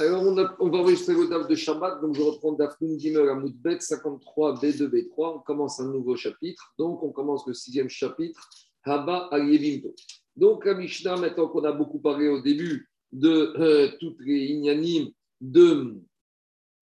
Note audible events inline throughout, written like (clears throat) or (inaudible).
Alors, on, va enregistrer le DAF de Shabbat. Donc, je reprends DAF Gimel à Moudbet 53 B2 B3. On commence un nouveau chapitre. Donc, on commence le sixième chapitre, Haba al Donc, la Mishnah, maintenant qu'on a beaucoup parlé au début de euh, toutes les inyanim de,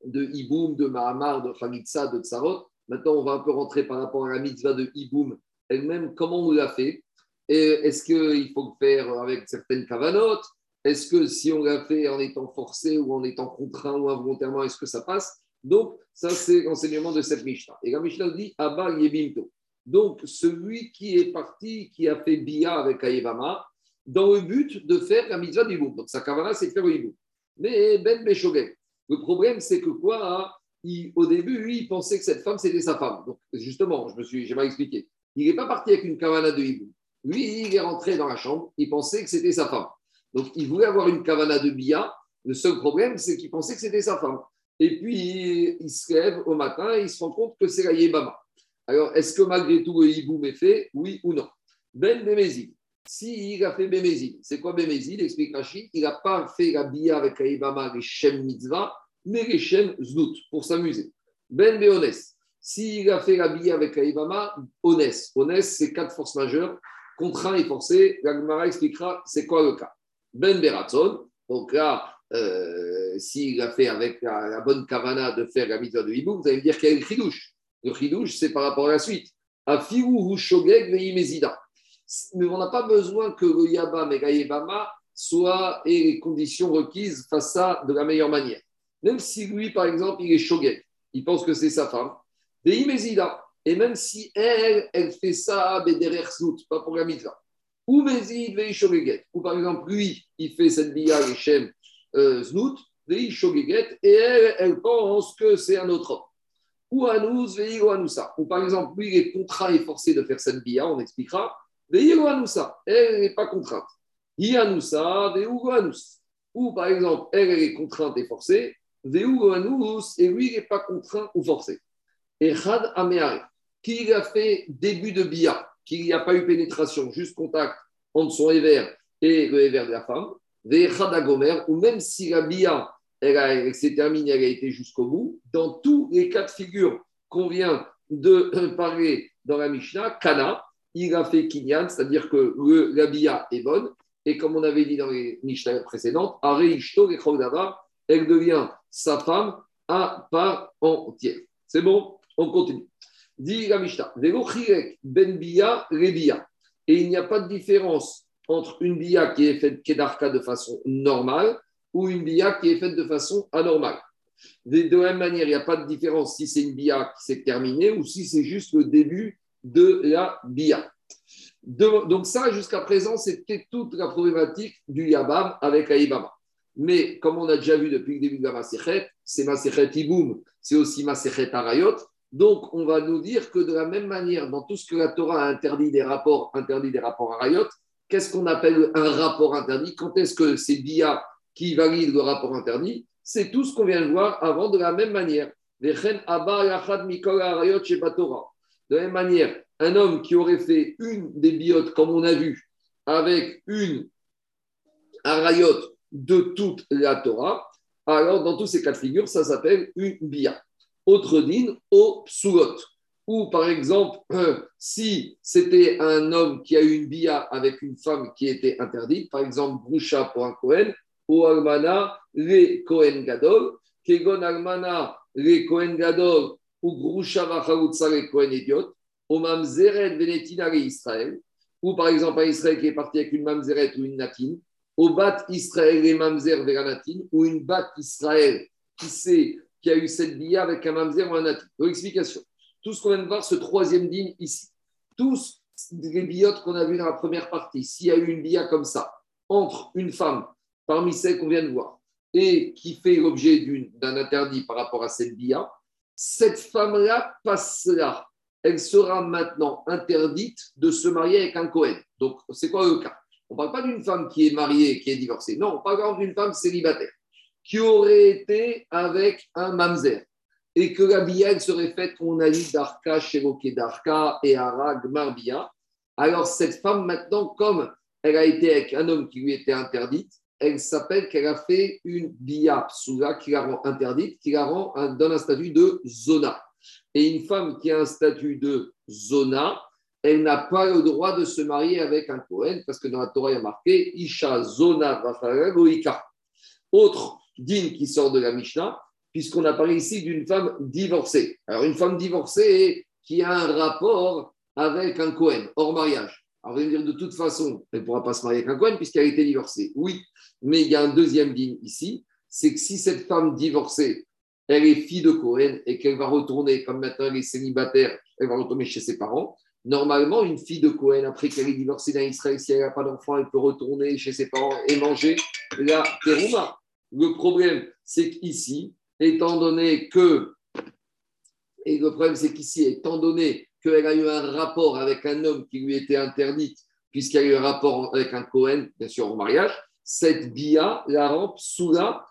de Iboum, de Mahamar, de Khalitsa, de Tsarot, maintenant, on va un peu rentrer par rapport à la mitzvah de Iboum elle-même. Comment on l'a fait? Est-ce qu'il faut le faire avec certaines kavanotes? Est-ce que si on l'a fait en étant forcé ou en étant contraint ou involontairement, est-ce que ça passe? Donc, ça, c'est l'enseignement de cette Mishnah. Et la Mishnah dit Abba Yebimto. Donc, celui qui est parti, qui a fait Bia avec Aïvama, dans le but de faire la mitzvah du Donc, sa kavana, c'est de faire le Mais Ben Beshogek, le problème, c'est que quoi Au début, lui, il pensait que cette femme, c'était sa femme. Donc, justement, je me suis, j'ai mal expliqué. Il n'est pas parti avec une kavana de hibou. Lui, il est rentré dans la chambre, il pensait que c'était sa femme. Donc, il voulait avoir une kavana de bia. Le seul problème, c'est qu'il pensait que c'était sa femme. Et puis, il se lève au matin et il se rend compte que c'est la Yébama. Alors, est-ce que malgré tout, le hiboum est fait? Oui ou non? Ben Bémézid. S'il a fait Bémézid, c'est quoi Bémézid Explique Rachid. Il n'a pas fait la bia avec la Yébama, les Shem Mitzvah, mais les Shem Znout, pour s'amuser. Ben Béones. S'il a fait la bia avec la Yébama, Ones. Ones, c'est quatre forces majeures, contraint et forcé. La Gemara expliquera c'est quoi le cas. Ben Beratzon. Donc là, euh, s'il a fait avec la, bonne kavana de faire la mitzvah de hibou, vous allez me dire qu'il y a le chidouche. Le chidouche, c'est par rapport à la suite. Afiru shogeg veimezida. Mais on n'a pas besoin que le yabam et yebama soient et les conditions requises fassent ça de la meilleure manière. Même si lui, par exemple, il est shogeg, il pense que c'est sa femme, veimezida. Et même si elle, elle fait ça, derrière pas pour la mitzvah. Ou Ou par exemple, lui, il fait cette bia Shem euh, Znout, et elle, elle pense que c'est un autre homme. Ou Anous, ou Anoussa. Ou par exemple, lui, il est contraint et forcé de faire cette bia, on expliquera. ou Anoussa. Elle n'est pas contrainte. Yanoussa, ou Anous. Ou par exemple, elle, elle est contrainte et forcée. Anous, et lui, il n'est pas contraint ou forcé. Et Had Ameare, qui a fait début de bia qu'il n'y a pas eu pénétration, juste contact entre son éver et le de la femme, gomer, ou même si la bia elle, s'est terminée, elle a été jusqu'au bout, dans tous les cas de figure qu'on vient de (laughs) parler dans la Mishnah, Kana, il a fait Kinyan, c'est-à-dire que le, la bia est bonne, et comme on avait dit dans les Mishnah précédentes, elle devient sa femme à part entière. C'est bon On continue. Dit la Mishnah, ben rebia. Et il n'y a pas de différence entre une bia qui est faite kedarka de façon normale ou une bia qui est faite de façon anormale. De la même manière, il n'y a pas de différence si c'est une bia qui s'est terminée ou si c'est juste le début de la bia. donc ça, jusqu'à présent, c'était toute la problématique du Yabam avec Aïbama. Mais comme on a déjà vu depuis le début de la Maserhet, c'est Maserhet Iboum, c'est aussi Maserhet Arayot, donc, on va nous dire que de la même manière, dans tout ce que la Torah a interdit des rapports, interdit des rapports à Rayot, qu'est-ce qu'on appelle un rapport interdit? Quand est-ce que c'est Bia qui valide le rapport interdit? C'est tout ce qu'on vient de voir avant de la même manière. De la même manière, un homme qui aurait fait une des biotes, comme on a vu, avec une arayot de toute la Torah, alors dans tous ces cas de figure, ça s'appelle une bia autre dîne au psugot. Ou par exemple, si c'était un homme qui a eu une bia avec une femme qui était interdite, par exemple, Broucha pour un Kohen, ou Almana, les Kohen Gadol, Kegon Almana, les Kohen Gadol, ou Broucha Vachautsa, les Kohen Idiot, ou Mamzeret Venetina, Israël, ou par exemple un Israël qui est parti avec une Mamzeret ou une Natine, au Bat Israël, les Mamzer Veranatine, ou une Bat Israël qui s'est qui a eu cette bia avec un mamzer ou un natif. Donc, explication. Tout ce qu'on vient de voir, ce troisième digne ici, tous les biotes qu'on a vu dans la première partie, s'il y a eu une bia comme ça, entre une femme, parmi celles qu'on vient de voir, et qui fait l'objet d'un interdit par rapport à cette bia, cette femme-là passe là. Elle sera maintenant interdite de se marier avec un Cohen. Donc, c'est quoi le cas? On ne parle pas d'une femme qui est mariée, qui est divorcée. Non, on parle d'une femme célibataire qui aurait été avec un mamzer et que la bia serait faite, on a dit, d'Arka, Sheroke d'Arka et Arag Marbia. Alors cette femme, maintenant, comme elle a été avec un homme qui lui était interdite, elle s'appelle qu'elle a fait une bia psula qui la rend interdite, qui la rend donne un statut de zona. Et une femme qui a un statut de zona, elle n'a pas le droit de se marier avec un Kohen, parce que dans la Torah, il y a marqué Isha Zona Goïka. Autre digne qui sort de la Mishnah, puisqu'on a parlé ici d'une femme divorcée. Alors, une femme divorcée qui a un rapport avec un Kohen, hors mariage. Alors, vous allez dire, de toute façon, elle ne pourra pas se marier avec un Cohen puisqu'elle a été divorcée. Oui, mais il y a un deuxième digne ici, c'est que si cette femme divorcée, elle est fille de Cohen et qu'elle va retourner, comme maintenant elle est célibataire, elle va retourner chez ses parents, normalement, une fille de Cohen, après qu'elle est divorcée d'un Israël, si elle n'a pas d'enfant, elle peut retourner chez ses parents et manger la terouma. Le problème, c'est qu'ici, étant donné que, et le problème, c'est qu'ici, étant donné qu'elle a eu un rapport avec un homme qui lui était interdit, puisqu'il y a eu un rapport avec un Cohen, bien sûr, au mariage, cette bia la rend soula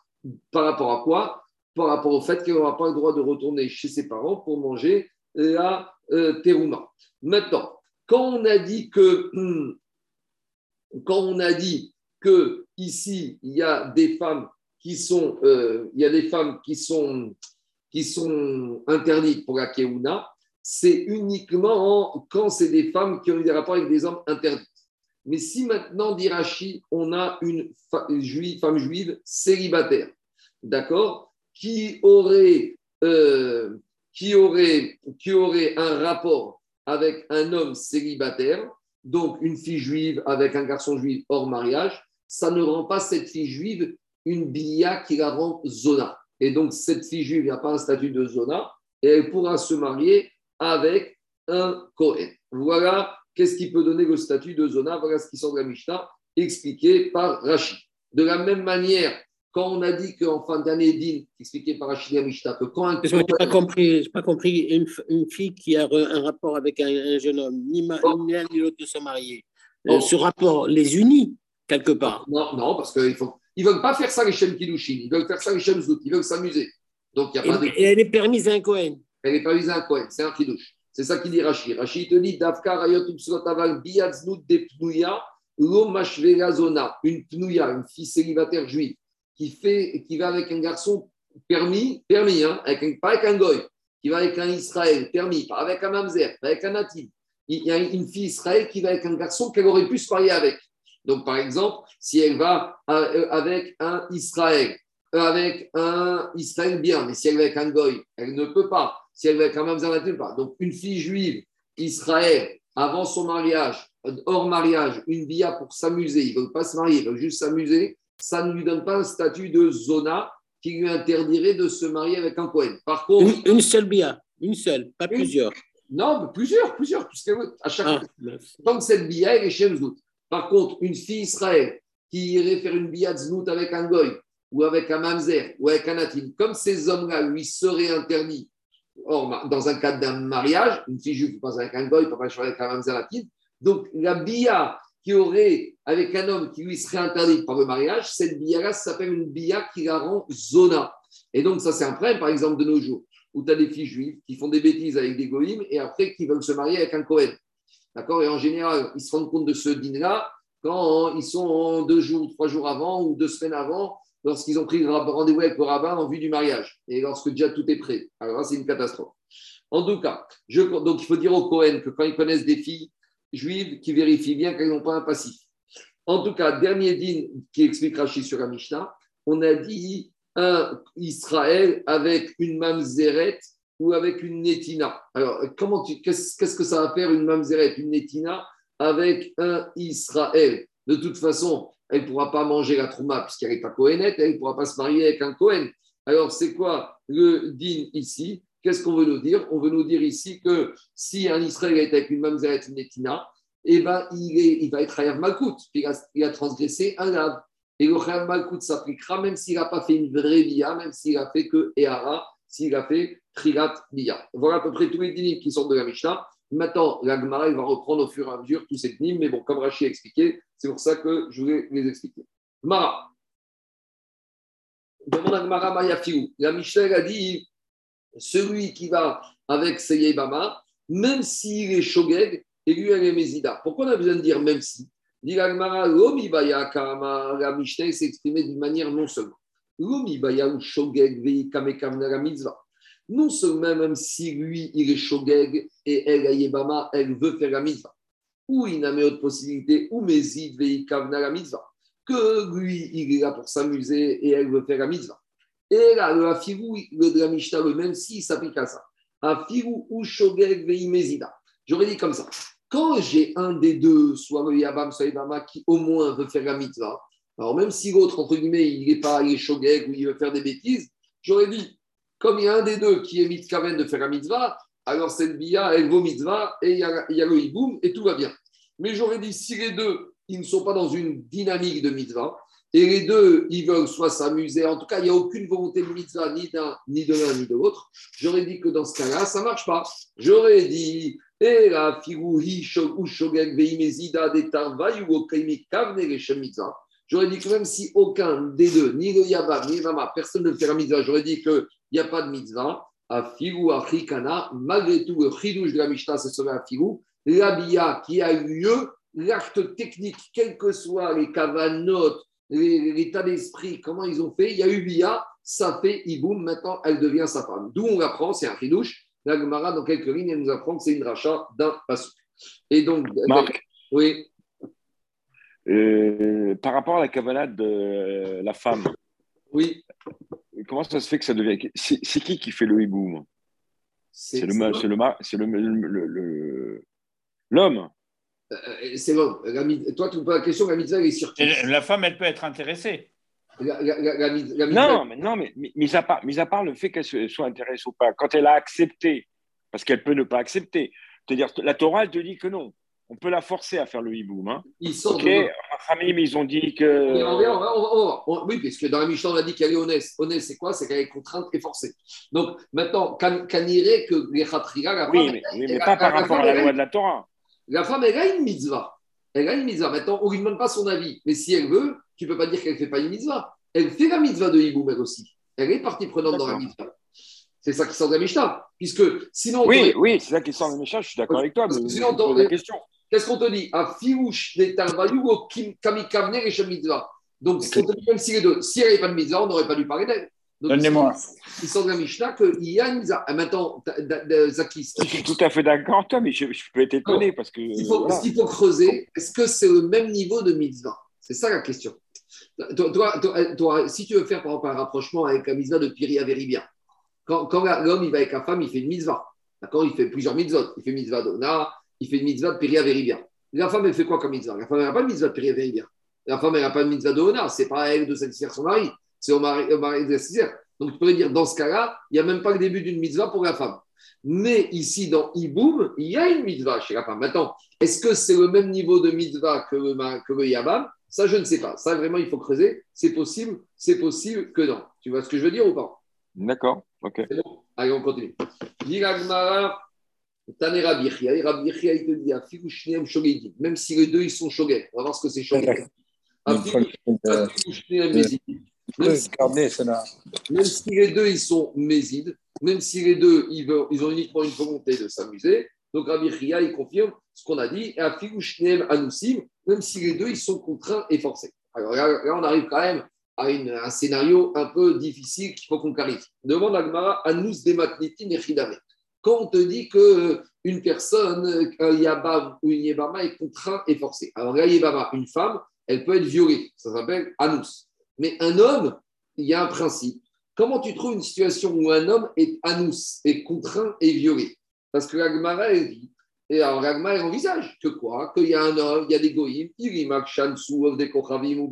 par rapport à quoi? Par rapport au fait qu'elle n'aura pas le droit de retourner chez ses parents pour manger la euh, terouma. Maintenant, quand on a dit que, (clears throat) quand on a dit que ici il y a des femmes qui sont, euh, il y a des femmes qui sont, qui sont interdites pour la keuna, c'est uniquement quand c'est des femmes qui ont eu des rapports avec des hommes interdits. Mais si maintenant, d'Irachi, on a une femme juive célibataire, d'accord, qui aurait, euh, qui, aurait, qui aurait un rapport avec un homme célibataire, donc une fille juive avec un garçon juif hors mariage, ça ne rend pas cette fille juive une bia qui la rend zona. Et donc, cette fille juive n'a pas un statut de zona et elle pourra se marier avec un Kohen. Voilà qu'est-ce qui peut donner le statut de Zona. Voilà ce qui sort de la Mishnah, expliqué par Rachid. De la même manière, quand on a dit qu'en fin d'année din, expliqué par Rachid et Mishnah, que quand un. Je n'ai pas compris, pas compris une, fille qui a un rapport avec un, jeune homme, ni l'un ni l'autre de se marier. Euh, ce rapport les unit quelque part. Non, non, parce qu'ils ne veulent pas faire ça les Shem Kiddushin, ils veulent faire ça les Shem Zout, ils veulent s'amuser. Donc, il y a pas de... et elle est permise à un Cohen elle n'est pas visée à un Kohen, c'est un Kiddush. C'est ça qu'il dit Rachid. Rachid te dit Davkar ayot aval biatznout de pnouya, lo zona. Une pnouya, une fille célibataire juive, qui, fait, qui va avec un garçon permis, permis, hein, avec pas avec un goy, qui va avec un Israël, permis, pas avec un mamzer, pas avec un natif. Il y a une fille Israël qui va avec un garçon qu'elle aurait pu se marier avec. Donc, par exemple, si elle va euh, avec un Israël, euh, avec un Israël bien, mais si elle va avec un goy, elle ne peut pas si elle va quand même elle pas. Donc, une fille juive, Israël, avant son mariage, hors mariage, une bia pour s'amuser, il ne veut pas se marier, il veut juste s'amuser, ça ne lui donne pas un statut de zona qui lui interdirait de se marier avec un Cohen. Par contre. Une, seule bia, une seule, pas plusieurs. Non, plusieurs, plusieurs, à chaque ah, Tant que cette bia, elle est chez Par contre, une fille Israël qui irait faire une bia de avec un goy, ou avec un mamzer, ou avec un natin, comme ces hommes-là lui seraient interdits Or, dans un cadre d'un mariage, une fille juive passe avec un goy, pas avec un mamzeratine. Donc, la bia qui aurait avec un homme qui lui serait interdite par le mariage, cette bia-là s'appelle une bia qui la rend zona. Et donc, ça, c'est un problème, par exemple, de nos jours, où tu as des filles juives qui font des bêtises avec des goïms et après qui veulent se marier avec un Cohen. D'accord? Et en général, ils se rendent compte de ce dîner-là quand ils sont deux jours, trois jours avant ou deux semaines avant lorsqu'ils ont pris rendez-vous avec le rabbin en vue du mariage et lorsque déjà tout est prêt. Alors là, c'est une catastrophe. En tout cas, donc il faut dire au Cohen que quand ils connaissent des filles juives, qu'ils vérifient bien qu'elles n'ont pas un passif. En tout cas, dernier din qui explique Rachid sur la Mishnah, on a dit un Israël avec une mamzeret ou avec une netina. Alors, comment tu, qu'est-ce, que ça va faire une mamzeret, une netina avec un Israël? De toute façon, elle ne pourra pas manger la trouma puisqu'elle n'est pas Kohenette, elle ne pourra pas se marier avec un Kohen. Alors, c'est quoi le din ici? Qu'est-ce qu'on veut nous dire? On veut nous dire ici que si un Israël est avec une mamzeret netina, eh ben, il, va être Hayab Malkout. Il a, transgressé un lave. Et le Hayab Malkout s'appliquera même s'il n'a pas fait une vraie via, même s'il a fait que Ehara, s'il a fait Trilat Bia. Voilà à peu près tous les dinim qui sortent de la Mishnah. Maintenant, la Gemara, va reprendre au fur et à mesure tous ces dîmes, mais bon, comme Rachid a expliqué, c'est pour ça que je voulais les expliquer. Mara. Demande à Gemara Mayafiou. La Michel a dit celui qui va avec Seyebama, même s'il est Shogeg, et lui, elle est Mézida. Pourquoi on a besoin de dire même si? La Mishnah s'est exprimée d'une manière non seulement. Non seulement même si lui, il est shogeg et elle, Ayebama, elle veut faire la mitzvah. Ou il n'a pas autre possibilité, ou Mezid veikavna la mitzvah. Que lui, il est là pour s'amuser et elle veut faire la mitzvah. Et là, le afirou, le Mishnah, le même s'il s'applique à ça. Afirou ou shogeg veimezida. J'aurais dit comme ça. Quand j'ai un des deux, soit le Yabam, soit Yabama, qui au moins veut faire la mitzvah, alors même si l'autre, entre guillemets, il n'est pas, il est shogeg ou il veut faire des bêtises, j'aurais dit, comme il y a un des deux qui est mitzkaven de faire la mitzvah, alors cette bia, elle vaut mitzvah et il y a, le hiboum et tout va bien. Mais j'aurais dit, si les deux, ils ne sont pas dans une dynamique de mitzvah, et les deux, ils veulent soit s'amuser, en tout cas, il n'y a aucune volonté de mitzvah, ni d'un, ni de l'un, ni de l'autre, j'aurais dit que dans ce cas-là, ça ne marche pas. J'aurais dit, et la ou shogeg veimezida ou kavne mitzvah. J'aurais dit que même si aucun des deux, ni le Yabam, ni le Mama, personne ne fait la mitzvah, j'aurais dit qu'il n'y a pas de mitzvah, à Figu, à Rikana, malgré tout, le chidouche de la Mishnah, ce serait à Figu, l'abia qui a eu lieu, l'acte technique, quels que soient les kavanotes, l'état d'esprit, comment ils ont fait, il y a eu bia, ça fait iboum, maintenant elle devient sa femme. D'où on l'apprend, c'est un chidouche. La Gemara, dans quelques lignes, elle nous apprend que c'est une rachat d'un passage. Et donc, Marc, oui. Euh, par rapport à la cavalade de la femme, oui. Comment ça se fait que ça devient. C'est qui qui fait le hibou C'est le c'est le c'est le l'homme. Euh, c'est l'homme. Toi, tu me poses la question, la mitzvah est sur La femme, elle peut être intéressée. non, mais, non, mais mis à, part, mis à part le fait qu'elle soit intéressée ou pas, quand elle a accepté, parce qu'elle peut ne pas accepter, c'est-à-dire la Torah, elle te dit que non on peut la forcer à faire le hiboum. Hein. Ils sont ok, Ramim, ils ont dit que. Oui, parce que dans la Mishnah, on a dit qu'elle est honnête. Honnête, c'est quoi? C'est qu'elle est contrainte et forcée. Donc maintenant, irait que les Khatriga, la oui, mais, oui, mais pas par rapport à la loi de la Torah. La femme, elle a une mitzvah. Elle a une mitzvah. Maintenant, on ne lui demande pas son avis. Mais si elle veut, tu ne peux pas dire qu'elle ne fait pas une mitzvah. Elle fait la mitzvah de hiboum, elle aussi. Elle est partie prenante dans la mitzvah. C'est ça qui sort de la Mishnah. Puisque sinon. Oui, oui, c'est ça qui sort de la Mishnah, je suis d'accord avec toi. Mais sinon, la question. Qu'est-ce qu'on te dit? À Firouche des Tarvayu ou Kamikavne et mitzvah. Donc, on te dit même si les deux, si elle n'avait pas de mitzvah, on n'aurait pas dû parler d'elle. Donnez-moi. Il semble la Mishnah qu'il y a une mitzvah. Ah, maintenant, Zakis. Je suis tout à fait d'accord, toi, mais je, peux être étonné parce que. Il faut, Ce qu'il faut creuser, est-ce que c'est le même niveau de mitzvah? C'est ça la question. Toi, toi, si tu veux faire par exemple un rapprochement avec la mitzvah de Piri Averibia, quand, quand l'homme il va avec la femme, il fait une mitzvah. D'accord Il fait plusieurs mitzvot. Il fait mitzvah d'Ona, il fait une mitzvah de Péria Véribia. La femme, elle fait quoi comme mitzvah? La femme, elle n'a pas de mitzvah de Péria Véribia. La femme, elle n'a pas de mitzvah de Ona. Ce n'est pas à elle de satisfaire son mari. C'est au mari, au mari de satisfaire. Donc, tu pourrais dire, dans ce cas-là, il n'y a même pas le début d'une mitzvah pour la femme. Mais ici, dans Iboum, il y a une mitzvah chez la femme. Maintenant, est-ce que c'est le même niveau de mitzvah que le, que le Yabam? Ça, je ne sais pas. Ça, vraiment, il faut creuser. C'est possible, c'est possible que non. Tu vois ce que je veux dire ou pas? D'accord. OK. Bon. Allez, on continue. Tane Rabbi Et Rabbi il te dit, Afigu Shneem Shogegim. Même si les deux, ils sont Shogeg. On va voir ce que c'est Shneem Mézid. Même si les deux, ils sont Mézid, même si les deux, ils, veulent, ils ont uniquement une volonté de s'amuser, donc Rabbi Chia, il confirme ce qu'on a dit, et Afigu Shneem Anousim, même si les deux, ils sont contraints et forcés. Alors là, là on arrive quand même à une, un scénario un peu difficile qu'il faut qu'on clarifie. Demande à Gmara, Anous Dematnitin et Chidame quand on te dit qu'une personne, un Yabam ou une Yebama est contraint et forcé. Alors, la Yebama, une femme, elle peut être violée. Ça s'appelle Anous. Mais un homme, il y a un principe. Comment tu trouves une situation où un homme est Anous, est contraint et violé? Parce que l'Agmara, elle dit, et alors l'Agmara, elle envisage que quoi? Qu'il y a un homme, il y a des goïms, des ou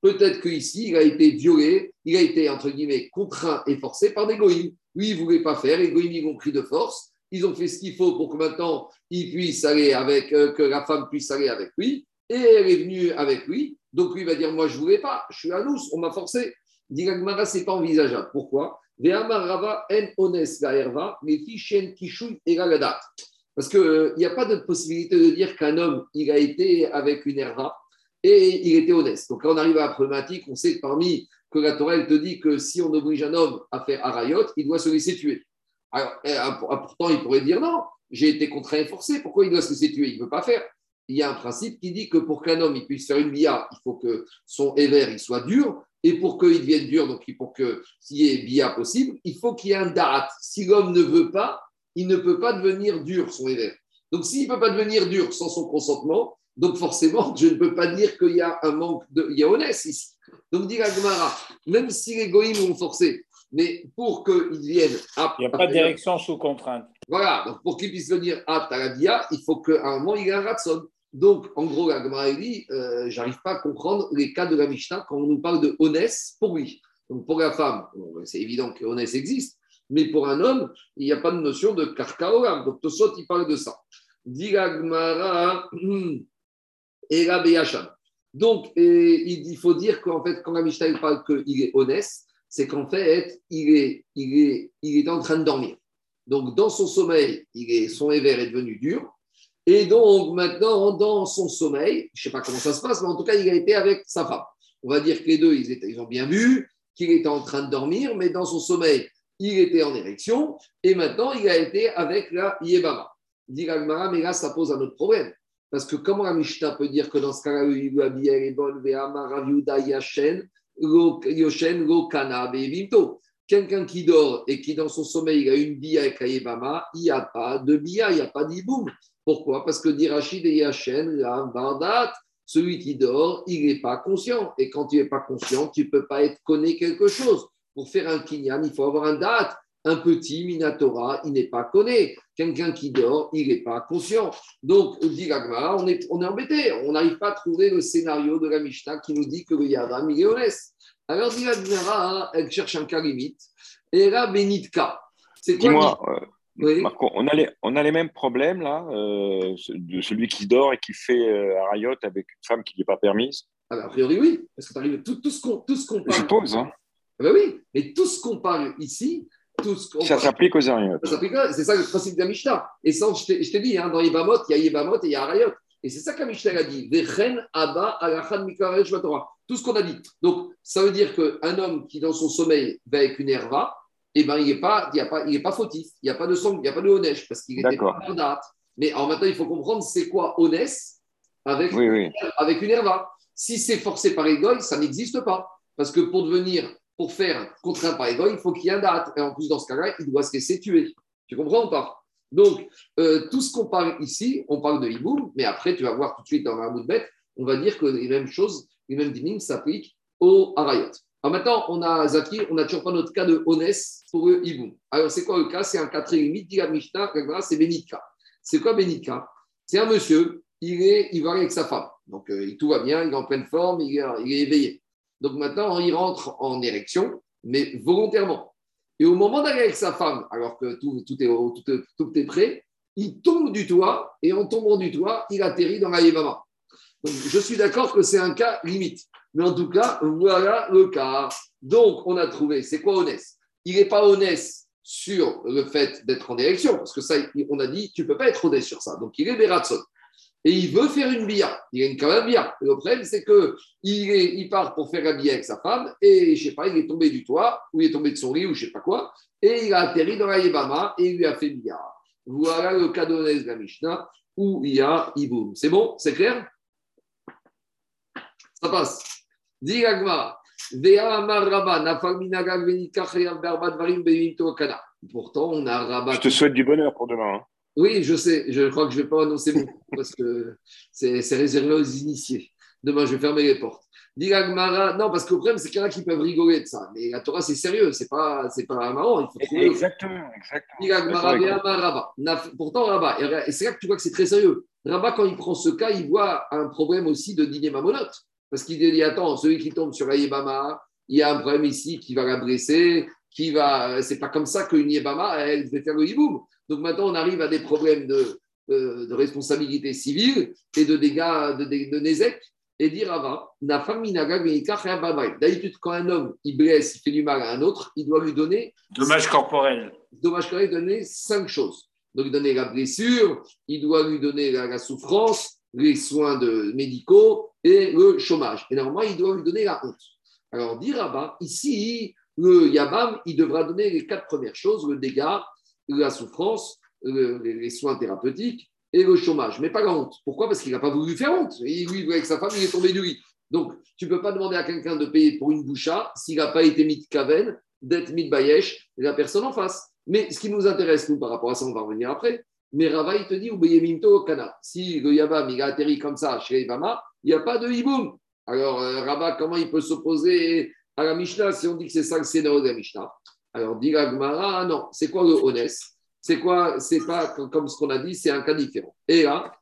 Peut-être qu'ici, il a été violé, il a été, entre guillemets, contraint et forcé par des goïms. Lui, il ne voulait pas faire. Les goïms, ils ont pris de force. Ils ont fait ce qu'il faut pour que maintenant, il puisse aller avec, euh, que la femme puisse aller avec lui. Et elle est venue avec lui. Donc, lui va dire Moi, je ne voulais pas. Je suis à nous. On m'a forcé. Dit ce n'est pas envisageable. Pourquoi? Parce qu'il euh, n'y a pas de possibilité de dire qu'un homme, il a été avec une herva et il était honnête. Donc, quand on arrive à la problématique, on sait que parmi que la Torah te dit que si on oblige un homme à faire arayot, il doit se laisser tuer. Alors, ah, ah, pourtant, il pourrait dire non, j'ai été contraint et forcé, pourquoi il doit se laisser tuer? Il ne veut pas faire. il y a un principe qui dit que pour qu'un homme puisse faire une bia, il faut que son éver soit dur. Et pour qu'il devienne dur, donc pour qu'il y ait bia possible, il faut qu'il y ait un da'at. Si l'homme ne veut pas, il ne peut pas devenir dur, son éver. Donc s'il ne peut pas devenir dur sans son consentement, donc forcément, je ne peux pas dire qu'il y a un manque de yaonès ici. Donc dit Gemara, même si les goïms ont forcé, mais pour qu'ils viennent à. Il n'y a pas de direction sous contrainte. Voilà, donc pour qu'ils puissent venir à Tarabia, il faut qu'à un moment, il y ait un ratson. Donc, en gros, la Gemara dit euh, j'arrive pas à comprendre les cas de la Mishnah quand on nous parle de honès pour lui. Donc, pour la femme, c'est évident que honès existe, mais pour un homme, il n'y a pas de notion de karkaolam. Donc, Tosot, il parle de ça. Dit la Gemara, (clears throat) et la Donc, il faut dire qu'en fait, quand la Mishnah parle qu'il est honnête, c'est qu'en fait, il est, il, est, il est en train de dormir. Donc, dans son sommeil, son éver est devenu dur. Et donc, maintenant, dans son sommeil, je ne sais pas comment ça se passe, mais en tout cas, il a été avec sa femme. On va dire que les deux, ils, étaient, ils ont bien vu qu'il était en train de dormir, mais dans son sommeil, il était en érection. Et maintenant, il a été avec la Yébama. Dit mais là, ça pose un autre problème. Parce que comment la Mishnah peut dire que dans ce cas-là, il est bonne, Yoshen, Quelqu'un qui dort et qui dans son sommeil il a une bia avec Ayebama, il n'y a pas de bia, il n'y a pas d'iboum. Pourquoi? Parce que dit Rachid et Yashen, la Bardat, celui qui dort, il n'est pas conscient. Et quand tu n'es pas conscient, tu ne peux pas être connu quelque chose. Pour faire un kinyan, il faut avoir un date. Un petit Minatora, il n'est pas connu. Quelqu'un qui dort, il n'est pas conscient. Donc, dit on est, on est embêté. On n'arrive pas à trouver le scénario de la Mishnah qui nous dit que le Yadam, il est Alors, dit elle cherche un cas limite. Et là, Benitka. C'est quoi Dis-moi, euh, Marco, on a, les, on a les mêmes problèmes là, euh, de celui qui dort et qui fait euh, un avec une femme qui n'est pas permise? Ah bah, a priori, oui. Parce que tu arrives, tout, tout ce qu'on parle. Je suppose. Hein. Bah oui, mais tout ce qu'on parle ici, ça s'applique aux Ariotes. C'est ça le principe de la Mishnah. Et ça, je t'ai dit, hein, dans Yébamot, il y a Yébamot et il y a Arayot. Et c'est ça que la Mishnah a dit. Tout ce qu'on a dit. Donc, ça veut dire qu'un homme qui, dans son sommeil, va avec une herva, eh ben, il n'est pas, il pas, il pas fautif. Il n'y a pas de sang, il n'y a pas de honèche, parce qu'il était pas en date. Mais en même temps, il faut comprendre c'est quoi honès avec, avec une herva. Si c'est forcé par Egoï, ça n'existe pas. Parce que pour devenir pour faire contraint par ego, il faut qu'il y ait un date. Et en plus, dans ce cas-là, il doit se laisser tuer. Tu comprends ou pas? Donc, euh, tout ce qu'on parle ici, on parle de hiboum, mais après, tu vas voir tout de suite dans la bête, on va dire que les mêmes choses, les mêmes dynimes s'appliquent au harayot. Alors maintenant, on a Zaki, on n'a toujours pas notre cas de honest pour le. Alors, c'est quoi le cas? C'est un cas très limite, dit la Mishnah, c'est Benitka. C'est quoi Benitka C'est un monsieur, il, est, il va avec sa femme. Donc, euh, tout va bien, il est en pleine forme, il est éveillé. Donc maintenant, il rentre en érection, mais volontairement. Et au moment d'aller avec sa femme, alors que tout, est, prêt, il tombe du toit, et en tombant du toit, il atterrit dans la Yémama. Donc, je suis d'accord que c'est un cas limite. Mais en tout cas, voilà le cas. Donc, on a trouvé, c'est quoi honnête Il n'est pas honnête sur le fait d'être en érection, parce que ça, on a dit, tu ne peux pas être honnête sur ça. Donc, il est Beratson et il veut faire une bia. Il a une même bia. Le problème, c'est qu'il il part pour faire un bia avec sa femme et, je sais pas, il est tombé du toit, ou il est tombé de son lit, ou je sais pas quoi, et il a atterri dans la Yébama et il lui a fait bia. Voilà le cas de la Mishnah où il y a Iboum. C'est bon? C'est clair? Ça passe. Dis Pourtant, on a Rabat. Je te souhaite du bonheur pour demain. Hein. Oui, je sais. Je crois que je ne vais pas annoncer mon parce que c'est réservé aux initiés. Demain, je vais fermer les portes. non, parce que le problème, c'est qu'il y en a qui peuvent rigoler de ça. Mais la Torah, c'est sérieux, c'est pas, c'est pas marrant. Il faut exactement, exactement. Pourtant, Rabat, et c'est là que tu vois que c'est très sérieux. Rabat, quand il prend ce cas, il voit un problème aussi de dîner mamonote. Parce qu'il dit attends, celui qui tombe sur Aïbama, il y a un problème ici qui va la blesser, qui va. C'est pas comme ça qu'une Yébama, elle devait faire le hiboum. Donc maintenant, on arrive à des problèmes de, de, responsabilité civile et de dégâts de, de, Nézek. Et dire Rava, d'habitude, quand un homme il blesse, il fait du mal à un autre, il doit lui donner. Dommage corporel. Dommage corporel, donner cinq choses. Donc, donner la blessure, il doit lui donner la, souffrance, les soins de, médicaux et le chômage. Et normalement, il doit lui donner la honte. Alors, Rabat, ici, le Yabam, il devra donner les quatre premières choses le dégât, la souffrance, les soins thérapeutiques et le chômage, mais pas la honte. Pourquoi? Parce qu'il n'a pas voulu faire honte. Il, lui, avec sa femme, il est tombé du lit. Donc, tu ne peux pas demander à quelqu'un de payer pour une boucha s'il n'a pas été mis de kaven, d'être mis de bayesh, la personne en face. Mais ce qui nous intéresse, nous, par rapport à ça, on va revenir après. Mais Rava, il te dit, au kana. Si le Yabam, il a atterri comme ça chez Ibama, il n'y a pas de hiboum. Alors, euh, Rava, comment il peut s'opposer à la Mishnah si on dit que c'est ça le scénario de la Mishnah Alors, dit la non, c'est quoi le Honest c'est quoi C'est pas comme ce qu'on a dit, c'est un cas différent. Et là,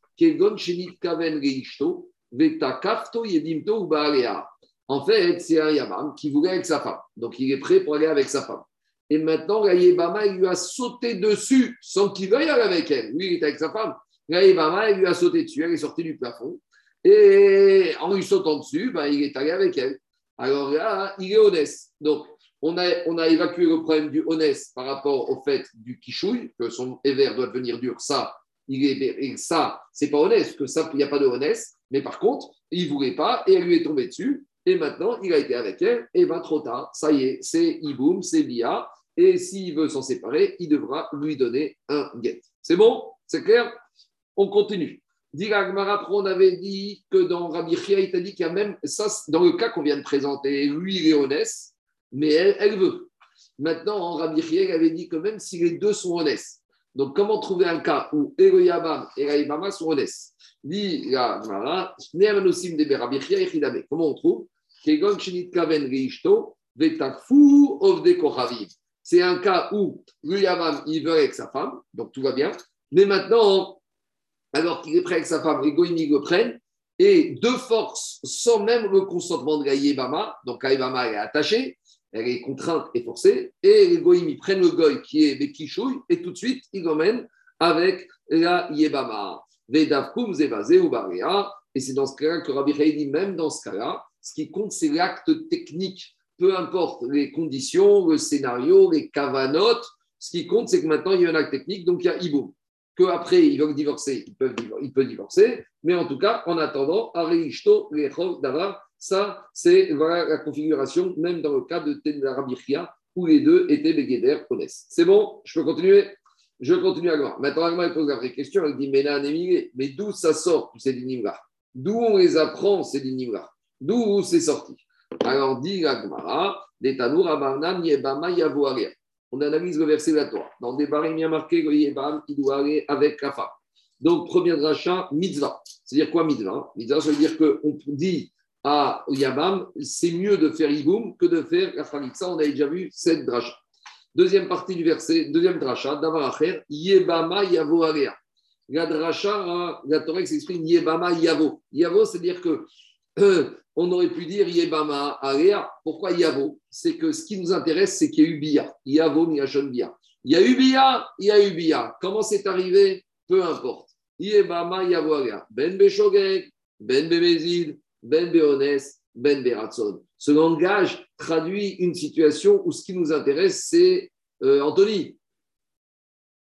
En fait, c'est un Yabam qui voulait avec sa femme. Donc, il est prêt pour aller avec sa femme. Et maintenant, la il lui a sauté dessus sans qu'il veuille aller avec elle. Lui, il était avec sa femme. La il lui a sauté dessus. Elle est sortie du plafond. Et en lui sautant dessus, ben, il est allé avec elle. Alors là, il est honnête. Donc, on a, évacué le problème du honnête par rapport au fait du kichouille, que son éver doit devenir dur. Ça, ça, c'est pas honnête, que ça, il n'y a pas de honnête. Mais par contre, il voulait pas et elle lui est tombée dessus. Et maintenant, il a été avec elle. Et bien, trop tard, ça y est, c'est Iboum, c'est Bia. Et s'il veut s'en séparer, il devra lui donner un guet. C'est bon? C'est clair? On continue. On avait dit que dans Rabbi Chia, il t'a dit qu'il y a même ça, dans le cas qu'on vient de présenter, lui, il est honnête mais elle, veut. Maintenant, Rabbi Chiel avait dit que même si les deux sont honnêtes, donc comment trouver un cas où Eroyabam et Raïbama sont honnêtes? Dit Comment on trouve? C'est un cas où Yabam il veut avec sa femme, donc tout va bien. Mais maintenant, alors qu'il est prêt avec sa femme, les Goïm le prennent, et de force, sans même le consentement de Gaïbama, donc Gaïbama est attaché, elle est contrainte et forcée, et les goïms, ils prennent le goy qui est Bekishouille, et tout de suite, ils l'emmènent avec la Yebama. Vedavkum zevazé ou et c'est dans ce cas-là que Rabbi dit, même dans ce cas-là, ce qui compte, c'est l'acte technique, peu importe les conditions, le scénario, les cavanotes, ce qui compte, c'est que maintenant, il y a un acte technique, donc il y a Iboum. Qu'après, ils veulent divorcer, ils peuvent, divorcer, mais en tout cas, en attendant, ça, c'est la configuration, même dans le cas de Tenarabichia, où les deux étaient Begeder Ones. C'est bon Je peux continuer? Je continue à voir. Maintenant, Agma pose la vraie question. Elle dit Mais, mais d'où ça sort tous ces dynimes-là D'où on les apprend, ces dynimes-là D'où c'est sorti? Alors, dit Agmara, Detanour Abarnam Yebama Yavoaria. On analyse le verset de la Torah. Dans des barils, il y a marqué que Yebam, il doit aller avec la femme. Donc, premier rachat, mitzvah. C'est-à-dire quoi mitzvah Mitzvah, ça veut dire qu'on dit à Yabam, c'est mieux de faire Iboum que de faire la Ça, On avait déjà vu cette dracha. Deuxième partie du verset, deuxième dracha, Davaracher, Yebama Yavo Alea. La dracha, la Torah s'exprime Yebama Yavo. Yavo, c'est-à-dire que euh, on aurait pu dire Yebama Alea. Pourquoi Yavo? C'est que ce qui nous intéresse, c'est qu'il y a eu Bia. Yavo, Miyashon Bia. Il y a eu Bia, il y a eu Bia. Comment c'est arrivé? Peu importe. Yebama Yavo Alea. Ben Beshogeg, Ben Bemezid, ben Beones, Ben Beratson. Ce langage traduit une situation où ce qui nous intéresse, c'est euh, Anthony.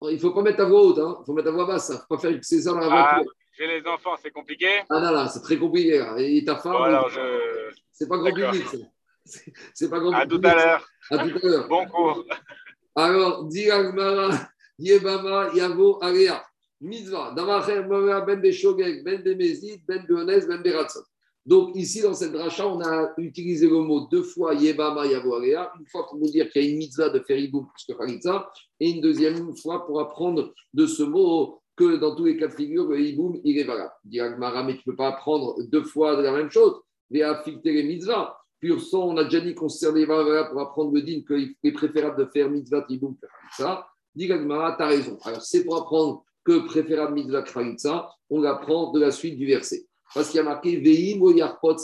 Il ne faut pas mettre à voix haute, hein. il faut mettre à voix basse. Il ne faut pas faire c'est ça dans la ah, voiture. J'ai les enfants, c'est compliqué Ah non, non, c'est très compliqué. Et ta femme, je... c'est pas grand public. C'est pas grand à Tout à l'heure. À tout à l'heure. Bon cours. Alors, dit Agmara, (laughs) Yebama, Yavo, Alea. Mitzvah, Damacher, Ben Beshogeg, Ben Bemezid, Ben Beones, Ben Beratson. Donc, ici, dans cette dracha, on a utilisé le mot deux fois Yebama Yavoarea, une fois pour vous dire qu'il y a une mitzvah de faire Iboum plus que Khalitza, et une deuxième fois pour apprendre de ce mot que dans tous les cas de figure, le Iboum, il est valable. Diragmara, mais tu ne peux pas apprendre deux fois de la même chose. Les affecter les mitzvahs. Pur sang, on a déjà dit qu'on sert des pour apprendre le din qu'il est préférable de faire mitzvah Iboum que Khalitza. Diragmara, tu as raison. Alors, c'est pour apprendre que préférable mitzvah Khalitza, on l'apprend de la suite du verset. Parce qu'il y a marqué Veim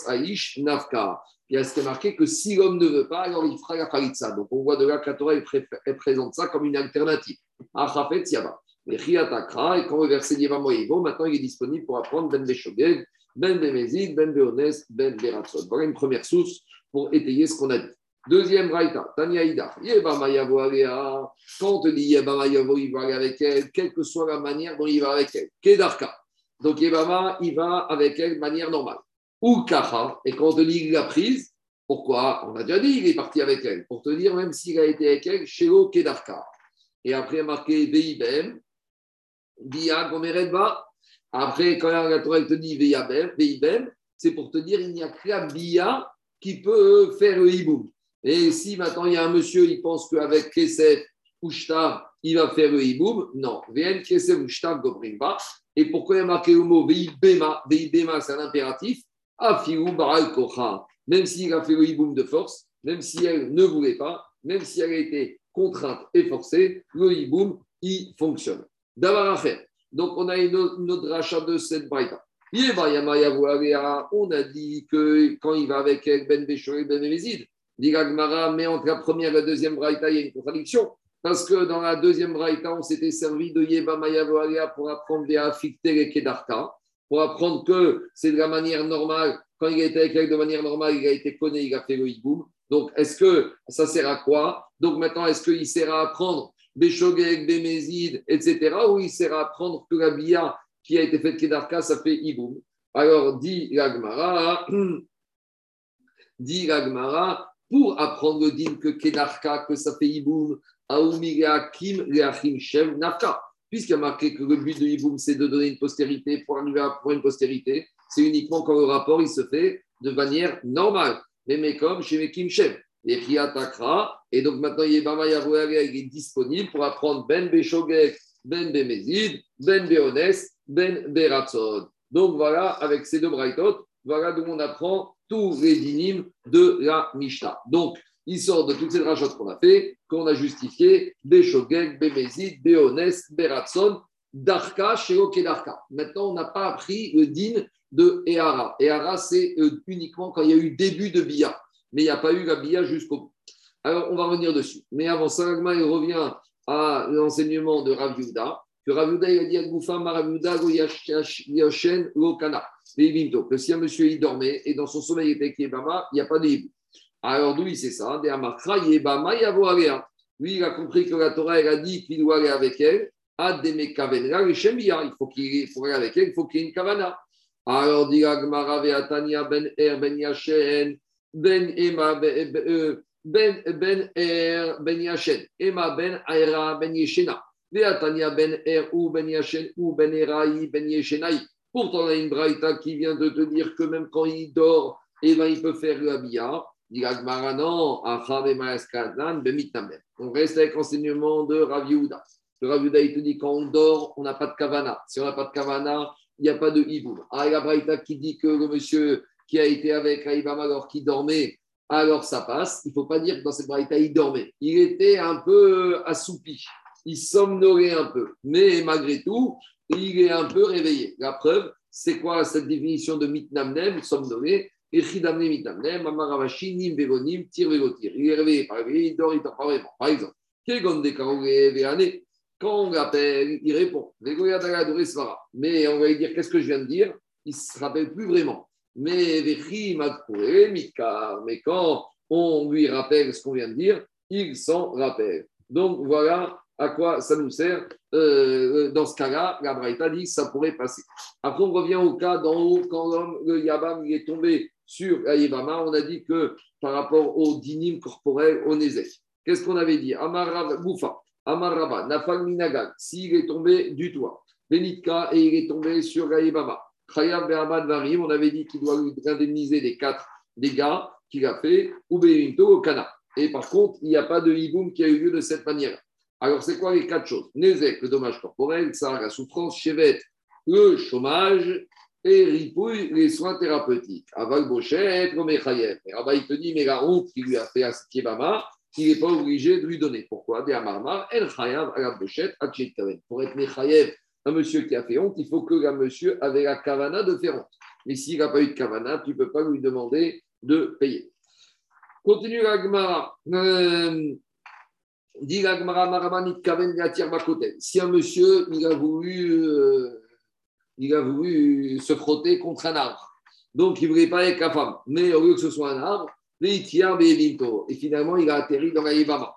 Aish Nafka. Il y a ce qui est marqué que si l'homme ne veut pas, alors il fera la. Donc on voit de là que la Torah elle présente ça comme une alternative. Achafet Yaba. Et quand le verset Yeva Moïvo, maintenant il est disponible pour apprendre Ben Beshogeg, Ben Bemezid, Ben Beones, Ben Beratson. Voilà une première source pour étayer ce qu'on a dit. Deuxième raïta, Tanya Ida, Yebama Yavo Alea. Quand on te dit Yebama Yavo, il va aller avec elle, quelle que soit la manière dont il va avec elle. Kedarka. Donc Yebama, il va avec elle de manière normale. Ou Kacha, et quand on te dit qu'il l'a prise, pourquoi? On a déjà dit il est parti avec elle. Pour te dire, même s'il a été avec elle, Shelo Kedarka. Et après, il a marqué Veibem, Bia Après, quand la Torah te dit Veibem, c'est pour te dire il n'y a que la Bia qui peut faire le hiboum. Et si maintenant il y a un monsieur, il pense qu'avec Kesef ou il va faire le hiboum, non. Vn Kesef ou Gobrimba. Et pourquoi il y a marqué le mot Veibema Veibema, c'est un impératif. Afirou Baral Kocha. Même s'il a fait le hiboum de force, même si elle ne voulait pas, même si elle a été contrainte et forcée, le hiboum, il fonctionne. D'avoir à faire. Donc, on a une autre, rachat de cette braïta. On a dit que quand il va avec Ben Béchor et Ben Mézid, dit mais entre la première et la deuxième braïta, il y a une contradiction. Parce que dans la deuxième braïta, on s'était servi de Yeba Mayavoaria pour apprendre des affecter les Kedarka, pour apprendre que c'est de la manière normale. Quand il était avec elle de manière normale, il a été connu, il a fait le hiboum. Donc, est-ce que ça sert à quoi? Donc, maintenant, est-ce qu'il sert à apprendre Béchogeg, Bémézid, etc. Ou il sert à apprendre que la bia qui a été faite Kedarka, ça fait Iboum. Alors, dit l'Agmara, (clears throat) dit pour apprendre le din que Kedarka, que ça fait Iboum, Aoumigakim, Leachim Shem, Nafka. Puisqu'il y a marqué que le but de Iboum, c'est de donner une postérité pour arriver à pour une postérité, c'est uniquement quand le rapport il se fait de manière normale. Mais, comme chez Mekim Shem les Takra, et donc maintenant Yebama il est disponible pour apprendre Ben Beshogek, Ben Bemezid, Ben Beones, Ben Beratzon. Donc voilà, avec ces deux braïtot, voilà d'où on apprend tous les dynimes de la Mishnah. Donc, il sort de toutes ces rachotes qu'on a fait, qu'on a justifié Beshogek, Bemezid, Beones, Beratson, Darka, Sheoke Darka. Maintenant, on n'a pas appris le din de Ehara. Ehara, c'est euh, uniquement quand il y a eu début de Bia mais il n'y a pas eu la bia jusqu'au bout. Alors, on va revenir dessus. Mais avant ça, il revient à l'enseignement de Rav que Rav il a dit à Goufa, Rav Yuda, Yashen, Lokana, que si un monsieur il dormait et dans son sommeil il était Yebama, il n'y a pas de hibou. Alors, d'où il ça? Yebama, Lui, il a compris que la Torah, elle a dit qu'il doit aller avec elle. Il faut qu'il faut aller avec elle, il faut qu'il y ait une kavana. Alors, dit Agmara, Veatania, Ben Er, Ben Yashen, ben Emma Ben Ben Er Ben Yashen, Emma Ben Aira Ben Yeshena, Veatania Ben Er Ben Yashen ou Ben Erai Ben Yeshenai. Pourtant, on a une braïta qui vient de te dire que même quand il dort, eh ben, il peut faire le bia. On reste avec l'enseignement de Rav Yehuda. Le Rav Yehuda, il te dit quand on dort, on n'a pas de kavana. Si on n'a pas de kavana, il n'y a pas de hiboum. Ah, il y a la braïta qui dit que le monsieur qui a été avec Aïbam alors qu'il dormait, alors ça passe. Il ne faut pas dire que dans cette braïta, il dormait. Il était un peu assoupi. Il somnolait un peu. Mais malgré tout, il est un peu réveillé. La preuve, c'est quoi cette définition de mitnamnem, somnolé Echidamne mitnamnem, amaravashi, nim vevonim, tir vevotir. Il est réveillé, pas réveillé, il dort, il dort pas. Par exemple, quand on l'appelle, il répond. Mais on va lui dire qu'est-ce que je viens de dire? Il ne se rappelle plus vraiment. Mais mais quand on lui rappelle ce qu'on vient de dire, il s'en rappelle. Donc voilà à quoi ça nous sert. Euh, dans ce cas-là, la Braïta dit que ça pourrait passer. Après, on revient au cas d'en haut, quand le Yabam, est tombé sur Ayébama, on a dit que par rapport au dinim corporel, au Nézek. Qu'est-ce qu'on avait dit? Amar Boufa, Amar Nafal Minagal, s'il est tombé du toit, Benitka, et il est tombé sur Ayébama on avait dit qu'il doit lui indemniser les quatre dégâts qu'il a fait, ou au Kana. Et par contre, il n'y a pas de hiboum qui a eu lieu de cette manière. Alors, c'est quoi les quatre choses? Nézek, le dommage corporel, ça, la souffrance, Chevet, le chômage, et Ripouille, les soins thérapeutiques. Aval Bochet, le Mechayev. Et Rabba, il te dit, mais la honte qu'il lui a fait à Kibama, il n'est pas obligé de lui donner. Pourquoi? Pour être Mechayev, un monsieur qui a fait honte, il faut que le monsieur avait la kavana de faire honte. Mais s'il n'a pas eu de kavana, tu ne peux pas lui demander de payer. Continue l'agmara. Euh, dit l'agmara Si un monsieur, il a voulu, euh, il a voulu se frotter contre un arbre, donc il ne voulait pas avec la femme, mais au lieu que ce soit un arbre, et finalement il a atterri dans la Yibama.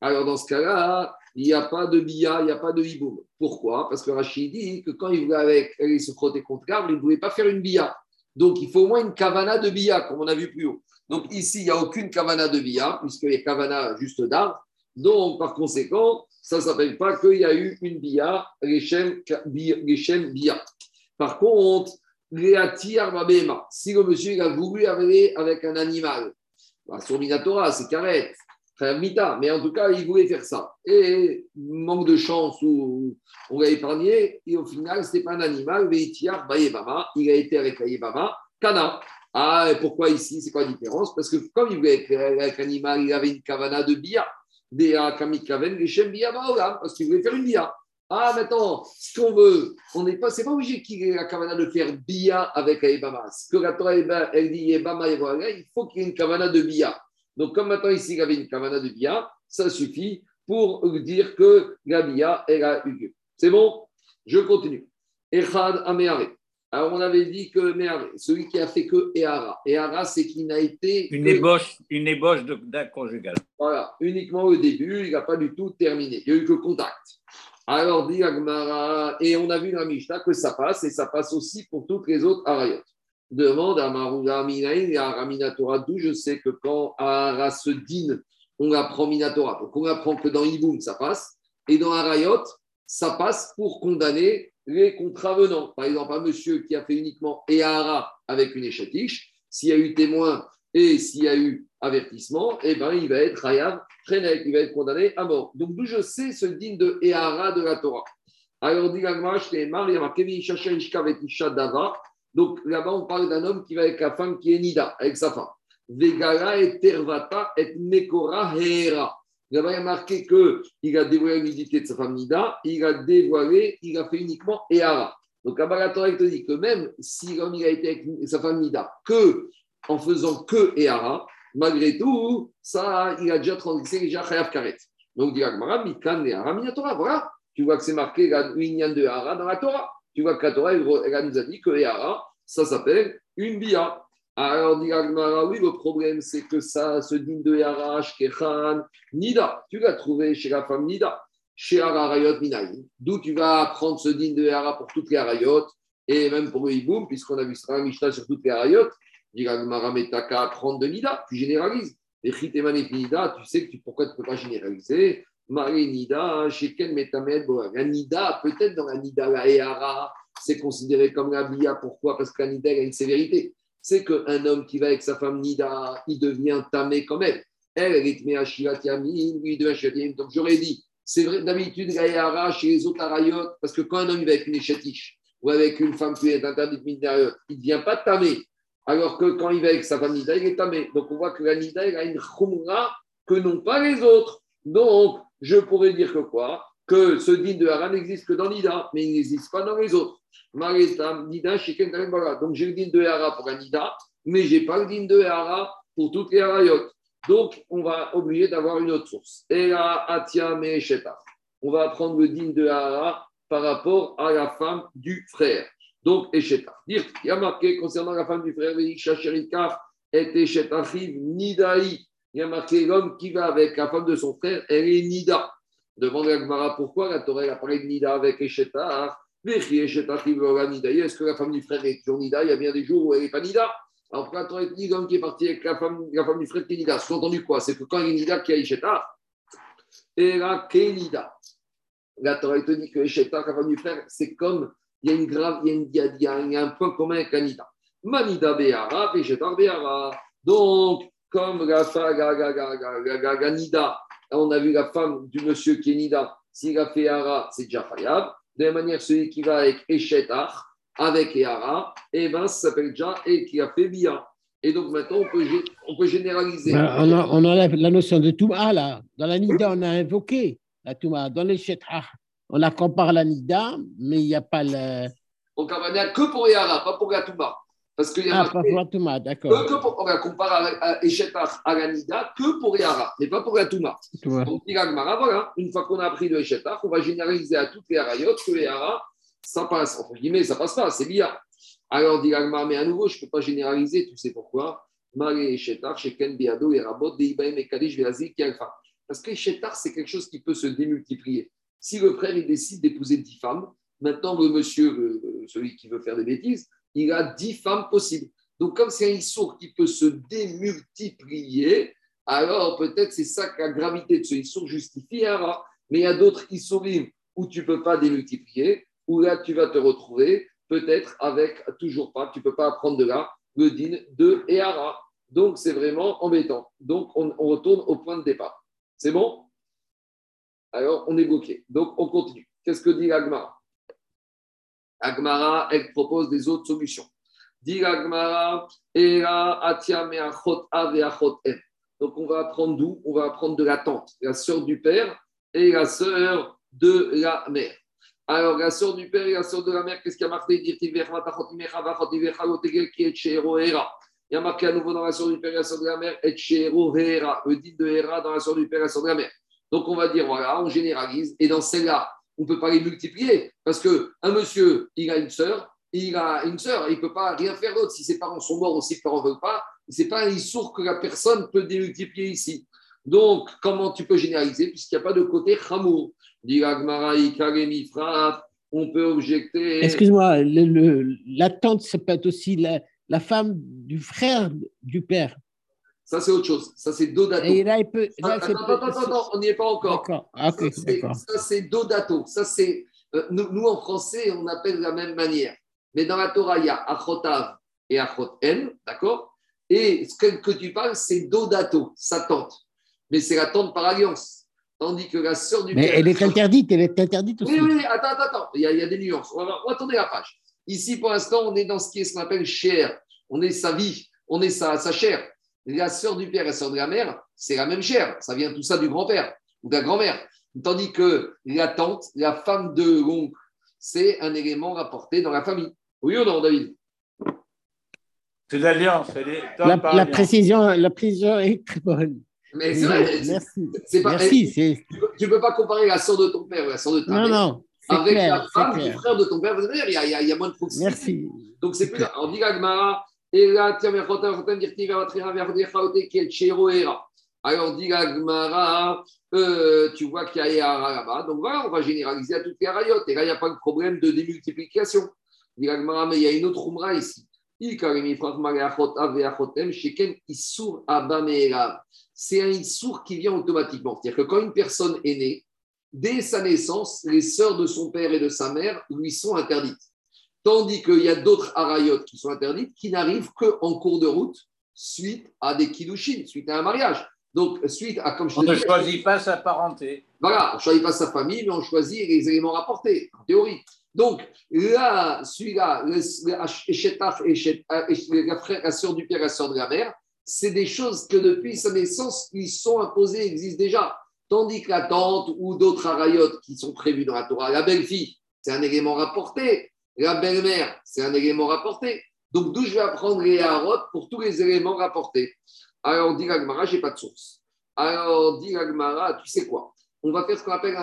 Alors dans ce cas-là, il n'y a pas de bia, il n'y a pas de hiboum. Pourquoi? Parce que Rachid dit que quand il voulait avec, il se frotter contre l'arbre, il ne voulait pas faire une bia. Donc il faut au moins une kavana de bia, comme on a vu plus haut. Donc ici, il n'y a aucune kavana de bia, puisqu'il y a kavana juste d'arbre. Donc, par conséquent, ça ne s'appelle pas qu'il y a eu une bia, Rechem bia. Par contre, si le monsieur a voulu aller avec un animal, bah, sur Minatora, c'est carré, Mita, mais en tout cas, il voulait faire ça. Et manque de chance, où on l'a épargné, et au final, ce n'est pas un animal, il a été avec la Kana. Ah, et pourquoi ici C'est quoi la différence? Parce que comme il voulait être avec l'animal, il avait une kavana de bia. Parce qu'il voulait faire une bia. Ah, maintenant, ce qu'on veut, on n'est pas, c'est pas obligé qu'il ait la kavana de faire bia avec Aïbama. Ce que la Torah, elle dit Yebama, il faut qu'il y ait une kavana de bia. Donc, comme maintenant ici, il y avait une kavana de bia, ça suffit pour dire que la bia, elle a eu lieu. C'est bon? Je continue. Echad Ameare. Alors, on avait dit que celui qui a fait que Ehara. Ehara, c'est qu'il n'a été. Une ébauche, une ébauche d'un conjugal. Voilà, uniquement au début, il n'a pas du tout terminé. Il n'y a eu que contact. Alors, dit Agmara, et on a vu dans la Mishnah que ça passe, et ça passe aussi pour toutes les autres Arayot. Demande à Marouga Minaïn et à Raminatora, d'où je sais que quand Ara se dîne, on apprend Minatora. Donc, on apprend que dans Iboum, ça passe, et dans Arayot, ça passe pour condamner les contravenants. Par exemple, un monsieur qui a fait uniquement Ehara avec une échatiche, s'il y a eu témoin et s'il y a eu avertissement, eh ben, il va être Hayav Trenek, il va être condamné à mort. Donc, d'où je sais ce digne de Ehara de la Torah. Alors, dit Gagmash, il y a marqué. Donc, là-bas, on parle d'un homme qui va avec la femme qui est Nida, avec sa femme. Vegala et Tervata et Mekora Hera. Là-bas, il a marqué qu'il a dévoilé la nudité de sa femme Nida, il a dévoilé, il a fait uniquement Ehara. Donc, à la Torah, te dit que même si l'homme a été avec sa femme Nida, que en faisant que Ehara, malgré tout, ça, il a déjà transgressé déjà Chayav Karet. Donc, dit Agmara, Mikan Ehara Minatora. Voilà, tu vois que c'est marqué Minyan de Ehara dans la Torah. Tu vois que la elle, nous a dit que Ehara, ça s'appelle une Bia. Alors, dit oui, le problème, c'est que ça se dit de Yarash, Kechan, Nida. Tu l'as trouvé chez la femme Nida, chez Arayot Minaïm. D'où tu vas apprendre ce din de Yara pour toutes les Arayot, et même pour le puisqu'on a vu ça Mishnah sur toutes les Arayot. Dit Agmara, mais qu'à apprendre de Nida, tu généralises. Et Chiteman et Nida, tu sais que tu, pourquoi tu ne peux pas généraliser Marie Nida, Sheken Metamed, la Nida, peut-être dans la Nida, la Ehara, c'est considéré comme la Bia. Pourquoi? Parce que la Nida, a une sévérité c'est qu'un homme qui va avec sa femme Nida, il devient tamé comme elle. Elle, elle est Yamin, lui, devient Yamin. Donc j'aurais dit, c'est vrai, d'habitude, la chez les autres Arayot, parce que quand un homme il va avec une échatiche ou avec une femme qui est interdite de il ne devient pas tamé. Alors que quand il va avec sa femme Nida, il est tamé. Donc on voit que la Nida, elle a une khumra que n'ont pas les autres. Donc, je pourrais dire que quoi? Que ce din de Hara n'existe que dans Nida, mais il n'existe pas dans les autres. Donc j'ai le din de Hara pour un Nida, mais je n'ai pas le din de Hara pour toutes les Harayot. Donc on va obliger d'avoir une autre source. On va prendre le din de Hara par rapport à la femme du frère. Donc Esheta. Dire il y a marqué concernant la femme du frère, et Nidaï. Il y a marqué l'homme qui va avec la femme de son frère, elle est Nida. Demande à Gmara pourquoi la Torah a parlé de Nida avec Esheta est-ce que la femme du frère est toujours Nida? Il y a bien des jours où elle n'est pas Nida. Alors, quand on est l'homme qui est parti avec la femme, la femme du frère qui est Nida, sous-entendu quoi? C'est que quand il est Nida, qui a Isheta Et là, Nida? La Torah te dit que Isheta, la femme du frère, c'est comme il y a une grave, il y a, y y un point commun avec la Nida. Manida Be'ara, Isheta Be'ara. Donc, comme la, la, la, la, Nida, on a vu la femme du monsieur qui est Nida, s'il a fait Ara, c'est déjà Fayab. De la manière, celui qui va avec Eshetach, avec Ehara, et ben, ça s'appelle déjà et qui a fait bien. Et donc maintenant, on peut, on peut généraliser. Ben, on, a, on enlève la notion de Touma là. Dans la Nida, on a invoqué la Touma. Dans l'Eshetach, on la compare à la Nida, mais il n'y a pas le. On a que pour Ehara, pas pour la Touma. Parce qu'il y a ah, pas pour la Touma, d'accord. Que, pour, on la compare à, à la Nida, que pour Ehara, mais pas pour la Touma. Donc, voilà, une fois qu'on a appris le Eshetach, on va généraliser à toutes les Harayot que les Hara, ça passe. Entre guillemets, ça passe pas, c'est bien. Alors, dit mais à nouveau, je ne peux pas généraliser, tu sais pourquoi? Parce que Eshetach, c'est quelque chose qui peut se démultiplier. Si le frère il décide d'épouser dix femmes, maintenant le monsieur, celui qui veut faire des bêtises, il a dix femmes possibles. Donc, comme c'est un issour qui peut se démultiplier, alors peut-être c'est ça que la gravité de ce Issour justifie Mais il y a d'autres Issourim où tu ne peux pas démultiplier, où là tu vas te retrouver peut-être avec toujours pas, tu ne peux pas apprendre de là le din de Ehara. Donc c'est vraiment embêtant. Donc on, retourne au point de départ. C'est bon? Alors on est bloqué. Donc on continue. Qu'est-ce que dit Agmara Agmara, elle propose des autres solutions. Dit Agmara, Donc on va apprendre d'où? On va apprendre de la tante, la sœur du père et la sœur de la mère. Alors, la sœur du père et la sœur de la mère, qu'est-ce qu'il y a marqué? Il y a marqué à nouveau dans la sœur du père et la sœur de la mère, et le dit de dans la sœur du père et la sœur de la mère. Donc, on va dire, voilà, on généralise, et dans celle-là, on ne peut pas les multiplier, parce qu'un monsieur, il a une sœur, il a une sœur, il ne peut pas rien faire d'autre. Si ses parents sont morts ou si ses parents ne veulent pas, ce n'est pas un issour que la personne peut démultiplier ici. Donc, comment tu peux généraliser puisqu'il n'y a pas de côté chamour on peut objecter. Excuse-moi, la tante, ça peut être aussi la, femme du frère du père. Ça, c'est autre chose. Ça, c'est Dodato. Et là, il peut. attends, attends, attends, on n'y est pas encore. D'accord. Ah, ça, c'est Dodato. Ça, c'est. Euh, nous, en français, on appelle de la même manière. Mais dans la Torah, il y a Achotav et Achoten, d'accord? Et ce que, que tu parles, c'est Dodato, sa tante. Mais c'est la tante par alliance. Tandis que la sœur du Mais elle est interdite, elle est interdite aussi. Oui, oui, attends, attends, attends. Il y a, des nuances. On va, tourner la page. Ici, pour l'instant, on est dans ce qui est ce qu'on appelle chair. On est sa vie, on est sa, sa chair. La sœur du père et la sœur de la mère, c'est la même chair. Ça vient tout ça du grand-père ou de la grand-mère. Tandis que la tante, la femme de l'oncle, c'est un élément rapporté dans la famille. Oui ou non, David? C'est l'alliance. La, la, précision, la précision est très bonne. Mais c'est vrai. Merci. Pas, Merci tu ne peux, pas comparer la soeur de ton père ou la soeur de ta mère. Non, non. Avec la femme du frère de ton père, vous il y, a, il y a moins de proximité. Merci. Donc c'est plus. Alors, dit et là, alors, dit Gagmara, euh, tu vois qu'il y a là-bas. Donc voilà, on va généraliser à toutes les rayotes. Et là, il n'y a pas de problème de démultiplication. Dit Gagmara, mais il y a une autre Umra ici c'est un issour qui vient automatiquement. C'est-à-dire que quand une personne est née, dès sa naissance, les sœurs de son père et de sa mère lui sont interdites. Tandis qu'il y a d'autres arayotes qui sont interdites, qui n'arrivent qu'en cours de route, suite à des kiddushin, suite à un mariage. Donc, suite à, comme je On ne choisit pas sa parenté. Voilà, on ne choisit pas sa famille, mais on choisit les éléments rapportés, en théorie. Donc, là, celui-là, la sœur du père et la sœur de la mère, c'est des choses que depuis sa naissance lui sont imposées, existent déjà. Tandis que la tante ou d'autres arayotes qui sont prévues dans la Torah, la belle-fille, c'est un élément rapporté. La belle-mère, c'est un élément rapporté. Donc, d'où je vais apprendre les harotes pour tous les éléments rapportés Alors, dit je n'ai pas de source. Alors, dit Agmara, tu sais quoi? On va faire ce qu'on appelle,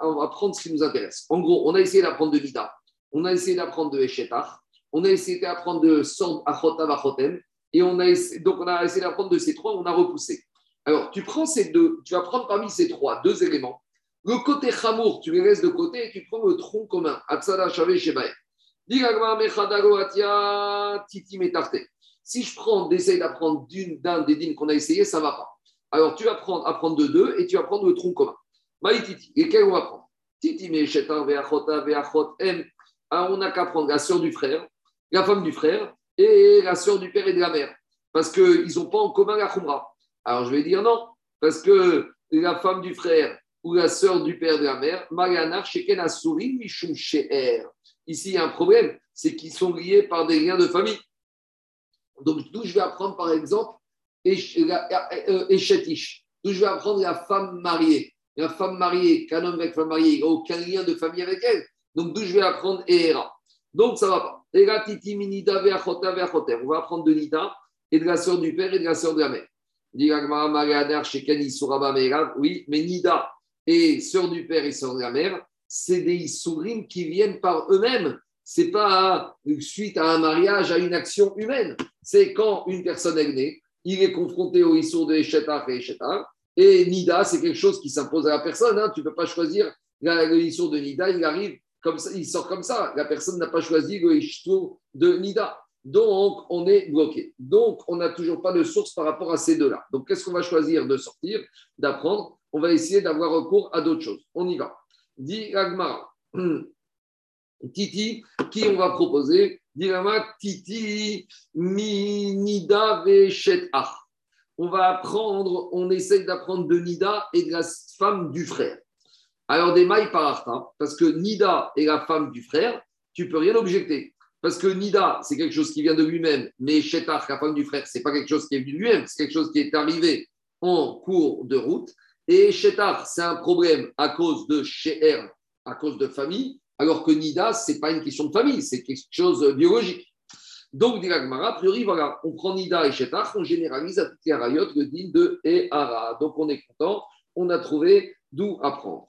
on va prendre ce qui nous intéresse. En gros, on a essayé d'apprendre de Vida, on a essayé d'apprendre de Eshetar, on a essayé d'apprendre de Sord Achotav Achotem, et on a essayé, donc, on a essayé d'apprendre de ces trois, on a repoussé. Alors, tu prends ces deux, tu vas prendre parmi ces trois deux éléments. Le côté chamour, tu les laisses de côté et tu prends le tronc commun. Si je prends, d'essayer d'apprendre d'un des dînes qu'on a essayé, ça ne va pas. Alors, tu vas prendre, apprendre de deux et tu vas prendre le tronc commun. Maïtiti, lesquels on va prendre Titi, Alors, on n'a qu'à prendre la soeur du frère, la femme du frère et la sœur du père et de la mère, parce qu'ils n'ont pas en commun la khumra. Alors je vais dire non, parce que la femme du frère ou la sœur du père et de la mère, Marianar, Sheken Asurim, Mishum Sheher. Ici, il y a un problème, c'est qu'ils sont liés par des liens de famille. Donc, d'où je vais apprendre, par exemple, Eshetish, d'où je vais apprendre la femme mariée. La femme mariée, qu'un homme avec femme mariée, il n'a aucun lien de famille avec elle. Donc, d'où je vais apprendre Ehera. Donc, ça ne va pas. On va apprendre de Nida et de la sœur du père et de la sœur de la mère. Oui, mais Nida et sœur du père et sœur de la mère, c'est des Issourim qui viennent par eux-mêmes. Ce n'est pas suite à un mariage, à une action humaine. C'est quand une personne est née, il est confronté au Issour de Eshetar et Eshetar. Et Nida, c'est quelque chose qui s'impose à la personne. Hein. Tu ne peux pas choisir le Issour de Nida, il arrive comme ça, il sort comme ça. La personne n'a pas choisi le Ishtour de Nida. Donc, on est bloqué. Donc, on n'a toujours pas de source par rapport à ces deux-là. Donc, qu'est-ce qu'on va choisir de sortir, d'apprendre? On va essayer d'avoir recours à d'autres choses. On y va. Dit. (clears throat) Titi, qui on va proposer Dirama Titi Minida. On va apprendre, on essaye d'apprendre de Nida et de la femme du frère. Alors, des mailles par hein, parce que Nida est la femme du frère, tu peux rien objecter. Parce que Nida, c'est quelque chose qui vient de lui-même, mais Shetach, la femme du frère, c'est pas quelque chose qui est venu de lui-même, c'est quelque chose qui est arrivé en cours de route. Et Shetach, c'est un problème à cause de Sheher, à cause de famille, alors que Nida, ce n'est pas une question de famille, c'est quelque chose de biologique. Donc, dit a priori, voilà, on prend Nida et Shetach, on généralise à toutes les rayot le din de Ehara. Donc, on est content, on a trouvé d'où apprendre.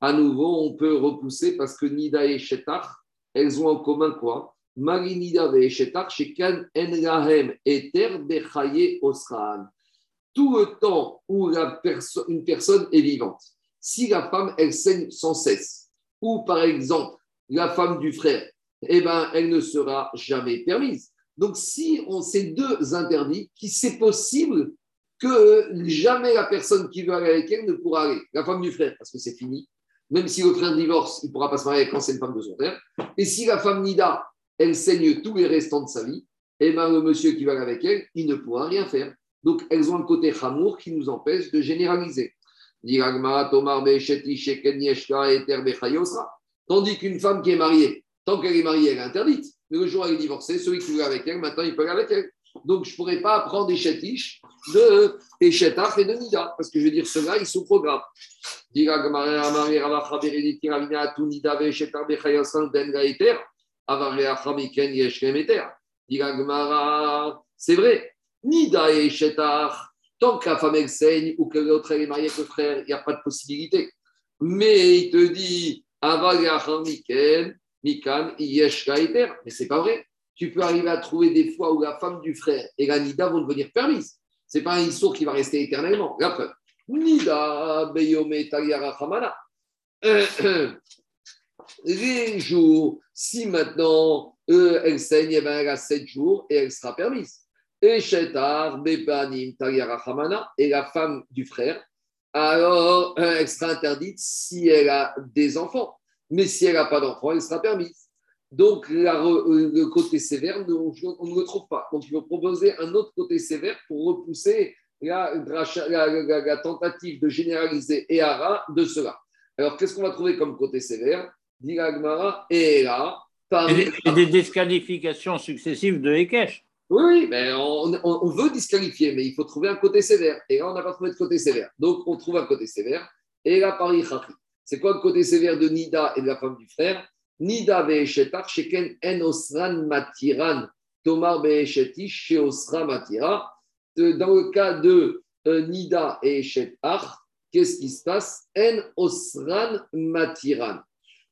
À nouveau, on peut repousser parce que Nida et Shetach, elles ont en commun quoi? Tout le temps où la une personne est vivante, si la femme, elle saigne sans cesse, ou par exemple, la femme du frère, eh ben, elle ne sera jamais permise. Donc, si on ces deux interdits, qui c'est possible que jamais la personne qui veut aller avec elle ne pourra aller. La femme du frère, parce que c'est fini. Même si le frère divorce, il ne pourra pas se marier quand c'est une femme de son frère. Et si la femme Nida, elle saigne tous les restants de sa vie, eh ben, le monsieur qui va avec elle, il ne pourra rien faire. Donc, elles ont un côté chamour qui nous empêche de généraliser. Tandis qu'une femme qui est mariée, tant qu'elle est mariée, elle est interdite. Mais le jour où elle est divorcée, celui qui veut avec elle, maintenant il peut aller avec elle. Donc je ne pourrais pas apprendre des chétiches de Eshetach et de Nida, parce que je veux dire, ceux-là, ils sont trop graves. C'est vrai, Nida et Tant que la femme elle saigne ou que l'autre est mariée avec le frère, il n'y a pas de possibilité. Mais il te dit, Mikan, Mais c'est pas vrai. Tu peux arriver à trouver des fois où la femme du frère et la Nida vont devenir permises. Ce n'est pas un issour qui va rester éternellement. La preuve. Nida, Beyome, (clears throat) Les jours, si maintenant euh, elle saigne, eh ben, elle a sept jours et elle sera permise. Et et la femme du frère, alors euh, elle sera interdite si elle a des enfants. Mais si elle n'a pas d'enfants, elle sera permise. Donc, euh, le côté sévère, on ne le trouve pas. Donc, il faut proposer un autre côté sévère pour repousser la, tentative de généraliser Ehara de cela. Alors, qu'est-ce qu'on va trouver comme côté sévère? Dit et là, et, des disqualifications successives de Hekesh. Oui, mais on, veut disqualifier, mais il faut trouver un côté sévère. Et là, on n'a pas trouvé de côté sévère. Donc, on trouve un côté sévère. Et là, Paris C'est quoi le côté sévère de Nida et de la femme du frère? Nida ve'eshetar sheken en osran matiran tomar ve'eshetish she matira. Dans le cas de euh, Nida et Eshetar, qu'est-ce qui se passe? En osran matiran.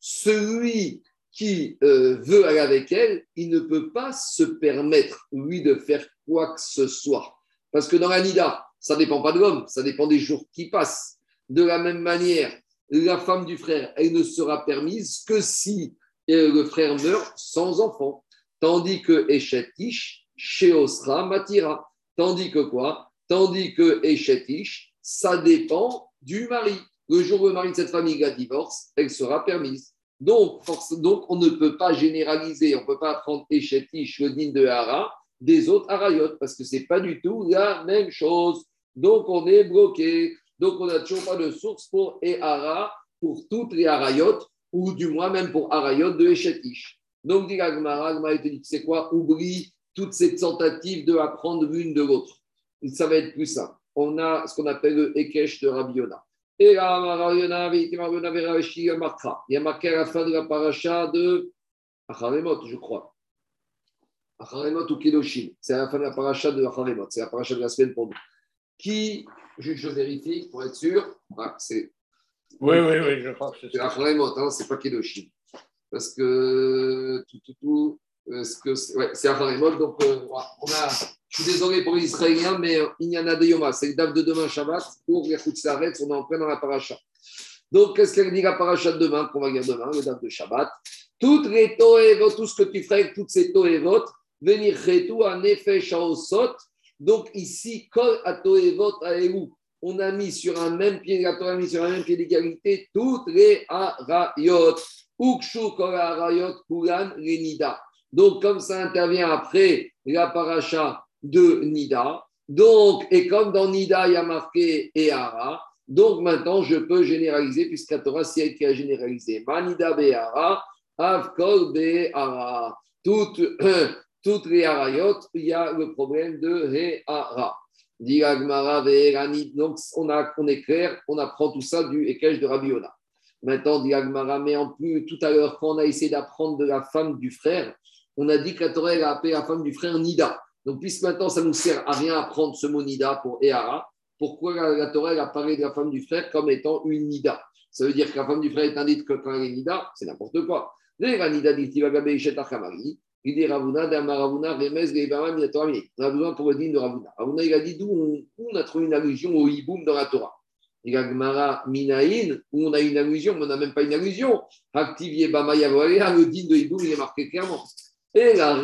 Celui qui euh, veut aller avec elle, il ne peut pas se permettre, lui, de faire quoi que ce soit. Parce que dans la Nida, ça ne dépend pas de l'homme, ça dépend des jours qui passent. De la même manière, la femme du frère, elle ne sera permise que si euh, le frère meurt sans enfant. Tandis que Eshetish, Sheosra, Matira. Tandis que quoi? Tandis que Eshetish, ça dépend du mari. Le jour où le mari de cette famille a divorce, elle sera permise. Donc, donc, on ne peut pas généraliser, on ne peut pas prendre Echetish, le de Hara, des autres Harayot, parce que ce n'est pas du tout la même chose. Donc, on est bloqué. Donc, on n'a toujours pas de source pour Ehara, pour toutes les Harayot, ou du moins même pour Harayot de Echetish. Donc, dit Agmara, dit c'est quoi Oublie toutes ces tentatives de apprendre l'une de l'autre. Ça va être plus simple. On a ce qu'on appelle le Ekesh de Rabiona. Et là, il y a marqué à la fin de la paracha de Acharemot, je crois. Acharemot ou Kedoshim. C'est à la fin de la paracha de Acharemot. C'est la paracha de la semaine pour nous. Qui, je, vérifie pour être sûr. Ah, c'est. Oui, oui, oui, je crois que c'est. C'est Acharemot, hein, c'est pas Kedoshim. Parce que tout, tout, tout. C'est ouais, Acharemot. Donc, euh, on a je suis désolé pour les Israéliens, mais il y en a des Yoma. C'est le date de demain, Shabbat. Pour les s'arrête, on est en plein dans la paracha. Donc, qu'est-ce qu'elle dit la paracha de demain, qu'on va lire demain, le date de Shabbat? Toutes les toévot, tout ce que tu ferais toutes ces toévot, venir tout en effet sot. Donc ici, kol à toévot on a mis sur un même pied, la Torah a mis sur un même pied d'égalité toutes les arayot. Ukshu kol arayot kulan nida. Donc comme ça intervient après la paracha de Nida, donc, et comme dans Nida, il y a marqué Ehara, donc maintenant, je peux généraliser, puisque la Torah, c'est qui a généralisé. Manida Behara, Avkol Behara. (clears throat) Toutes, les harayot, il y a le problème de Hehara. Donc, on, a, on est clair, on apprend tout ça du Ekej de Rabbi Ona. Maintenant, Diagmara, mais en plus, tout à l'heure, quand on a essayé d'apprendre de la femme du frère, on a dit que la Torah a appelé la femme du frère Nida. Donc, puisque maintenant, ça ne nous sert à rien à prendre ce mot Nida pour Ehara, pourquoi la, Torah a parlé de la femme du frère comme étant une nida? Ça veut dire que la femme du frère est indiquée que quand elle est nida, c'est n'importe quoi. Il dit Ravuna, On a besoin pour le dire de Ravuna. Ravuna, il a dit d'où on, a trouvé une allusion au hiboum dans la Torah. Il a Gmara Minaïn, où on a une allusion, mais on n'a même pas une allusion. Activier Bama le din de hiboum, il est marqué clairement. Et la.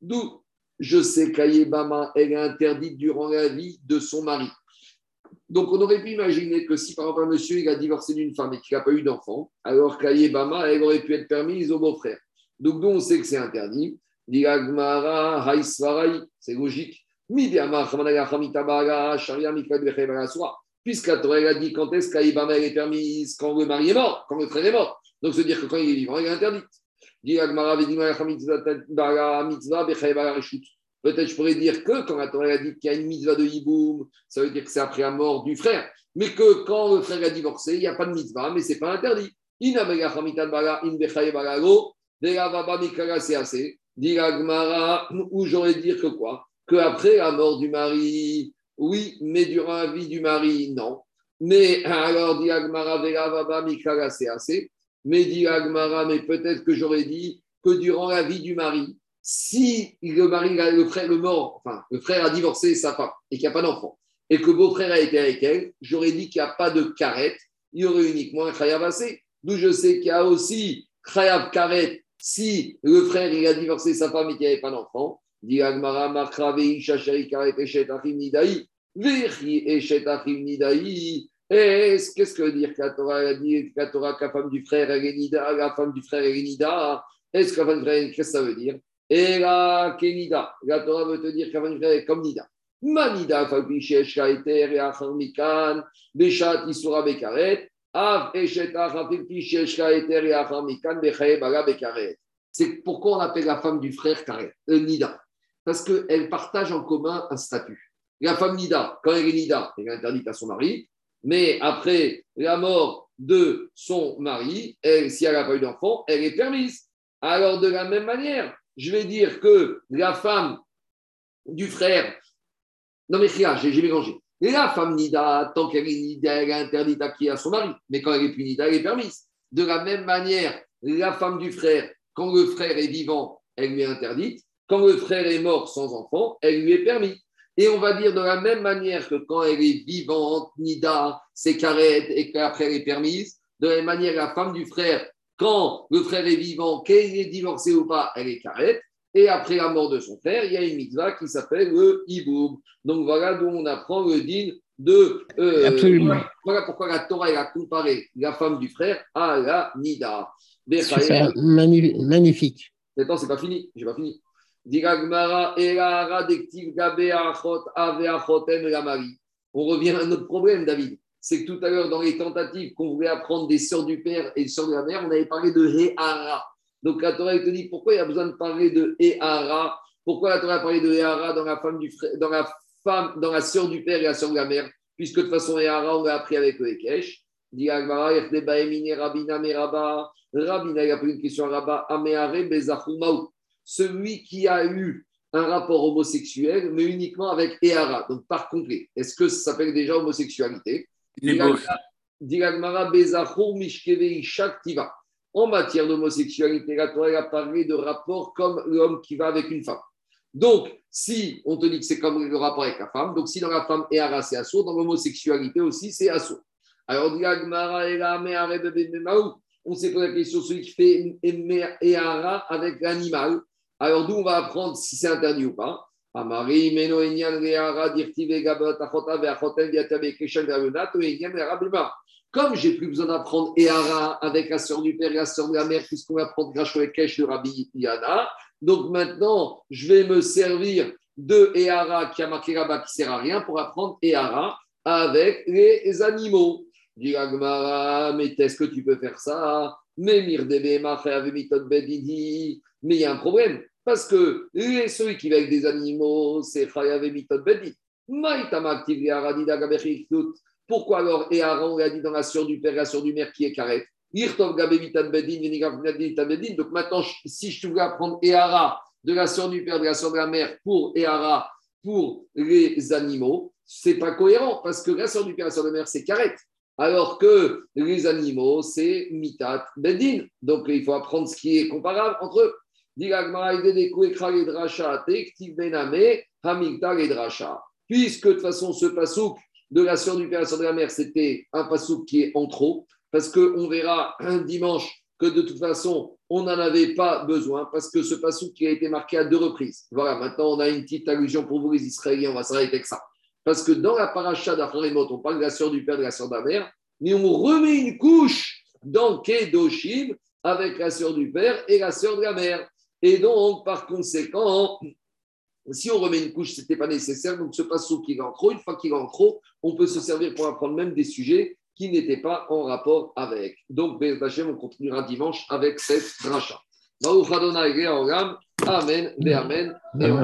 D'où je sais qu'Ayebama, elle est interdite durant la vie de son mari. Donc, on aurait pu imaginer que si, par exemple, un monsieur il a divorcé d'une femme et qu'il n'a pas eu d'enfant, alors qu'Ayebama, elle aurait pu être permise au beau-frère. Donc, nous, on sait que c'est interdit. C'est logique. Puisque la Torah a dit quand est-ce qu'Ayebama est permise Quand le mari est mort, quand le frère est mort. Donc, se dire que quand il est vivant, il est interdit. Peut-être je pourrais dire que quand la Torah a dit qu'il y a une mitzvah de hiboum, ça veut dire que c'est après la mort du frère. Mais que quand le frère a divorcé, il n'y a pas de mitzvah, mais ce n'est pas interdit. Ou j'aurais dire que quoi? Que après la mort du mari, oui, mais durant la vie du mari, non. Mais alors, dit Agmara, assez. Mais dit Agmara, mais peut-être que j'aurais dit que durant la vie du mari, si le mari, le frère, le mort, enfin, le frère a divorcé sa femme et qu'il n'y a pas d'enfant, et que beau-frère a été avec elle, j'aurais dit qu'il n'y a pas de carette, il y aurait uniquement un assez. D'où je sais qu'il y a aussi chayav karet si le frère il a divorcé sa femme et qu'il n'y avait pas d'enfant. Dit Agmara, Qu'est-ce que veut dire que la Torah a dit que la Torah, la femme du frère est nida, la femme du frère est nida Est-ce que la femme du frère, qu'est-ce que ça veut dire? Et la Kenida, la Torah veut te dire que femme du frère est comme nida. Manida, Fabichesh, Kaeter, Yacharmikan, Beshat, Isura, Bekaret, Av, Esheta, Fabichesh, Kaeter, Yacharmikan, Bechae, Baga, Bekaret. C'est pourquoi on appelle la femme du frère Karet, euh, Nida. Parce qu'elle partage en commun un statut. La femme Nida, quand elle est Nida, elle est interdite à son mari. Mais après la mort de son mari, si elle n'a pas eu d'enfant, elle est permise. Alors, de la même manière, je vais dire que la femme du frère. Non, mais rien, j'ai mélangé. La femme Nida, tant qu'elle est Nida, elle est interdite à qui? À son mari. Mais quand elle est plus Nida, elle est permise. De la même manière, la femme du frère, quand le frère est vivant, elle lui est interdite. Quand le frère est mort sans enfant, elle lui est permise. Et on va dire de la même manière que quand elle est vivante, Nida, c'est carré et qu'après elle est permise, de la même manière, la femme du frère, quand le frère est vivant, qu'elle est divorcée ou pas, elle est carrette. Et après la mort de son frère, il y a une mitzvah qui s'appelle le hiboum. Donc voilà d'où on apprend le din de. Euh, Absolument. Voilà, pourquoi la Torah a comparé la femme du frère à la Nida. magnifique. Maintenant, c'est pas fini. J'ai pas fini. On revient à notre problème, David. C'est que tout à l'heure, dans les tentatives qu'on voulait apprendre des sœurs du père et des sœurs de la mère, on avait parlé de Hehara. Donc la Torah te dit pourquoi il y a besoin de parler de Hehara? Pourquoi la Torah a parlé de Hehara dans la femme du frère, dans la femme, dans la sœur du père et la sœur de la mère? Puisque de toute façon, Hehara, on l'a appris avec le. Rabina, il a posé une question à Rabba, celui qui a eu un rapport homosexuel, mais uniquement avec Ehara, donc par complet. Est-ce que ça s'appelle déjà homosexualité? En matière d'homosexualité, la Torah a parlé de rapport comme l'homme qui va avec une femme. Donc, si on te dit que c'est comme le rapport avec la femme, donc si dans la femme Ehara c'est assaut, dans l'homosexualité aussi c'est assaut. Alors, on s'est posé la question, celui qui fait Ehara avec l'animal. Alors, d'où on va apprendre si c'est interdit ou pas. Comme j'ai plus besoin d'apprendre Ehara avec la sœur du père et la sœur de la mère, puisqu'on va prendre Grachou Kesh de Rabbi Yana, donc maintenant, je vais me servir de Ehara qui a marqué là-bas sert à rien pour apprendre Ehara avec les animaux. Dit mais est-ce que tu peux faire ça? Mais mais il y a un problème. Parce que celui qui va avec des animaux, c'est Chayav Bedin. Pourquoi alors Et Aaron a dit dans la sœur du père, la sœur du mère qui est carré Donc maintenant, si je voulais apprendre Ehara de la sœur du père, de la sœur de la mère pour Ehara, pour les animaux, c'est pas cohérent parce que la sœur du père, la sœur de la mère, c'est carré. Alors que les animaux, c'est mitat bedin. Donc il faut apprendre ce qui est comparable entre eux. Puisque de toute façon, ce pasouk de la sœur du père et sœur de la mère, c'était un pasouk qui est en trop, parce qu'on verra un dimanche que de toute façon, on n'en avait pas besoin, parce que ce pasouk qui a été marqué à deux reprises. Voilà, maintenant on a une petite allusion pour vous les Israéliens, on va s'arrêter avec ça. Parce que dans la paracha d'Afrarimot, on parle de la sœur du père, de la sœur de la mère, mais on remet une couche dans Kedoshim avec la sœur du père et la sœur de la mère. Et donc, par conséquent, si on remet une couche, ce n'était pas nécessaire. Donc, ce passo qui est en trop, une fois qu'il est en trop, on peut se servir pour apprendre même des sujets qui n'étaient pas en rapport avec. Donc, on continuera dimanche avec cette dracha. Amen, Amen. Amen.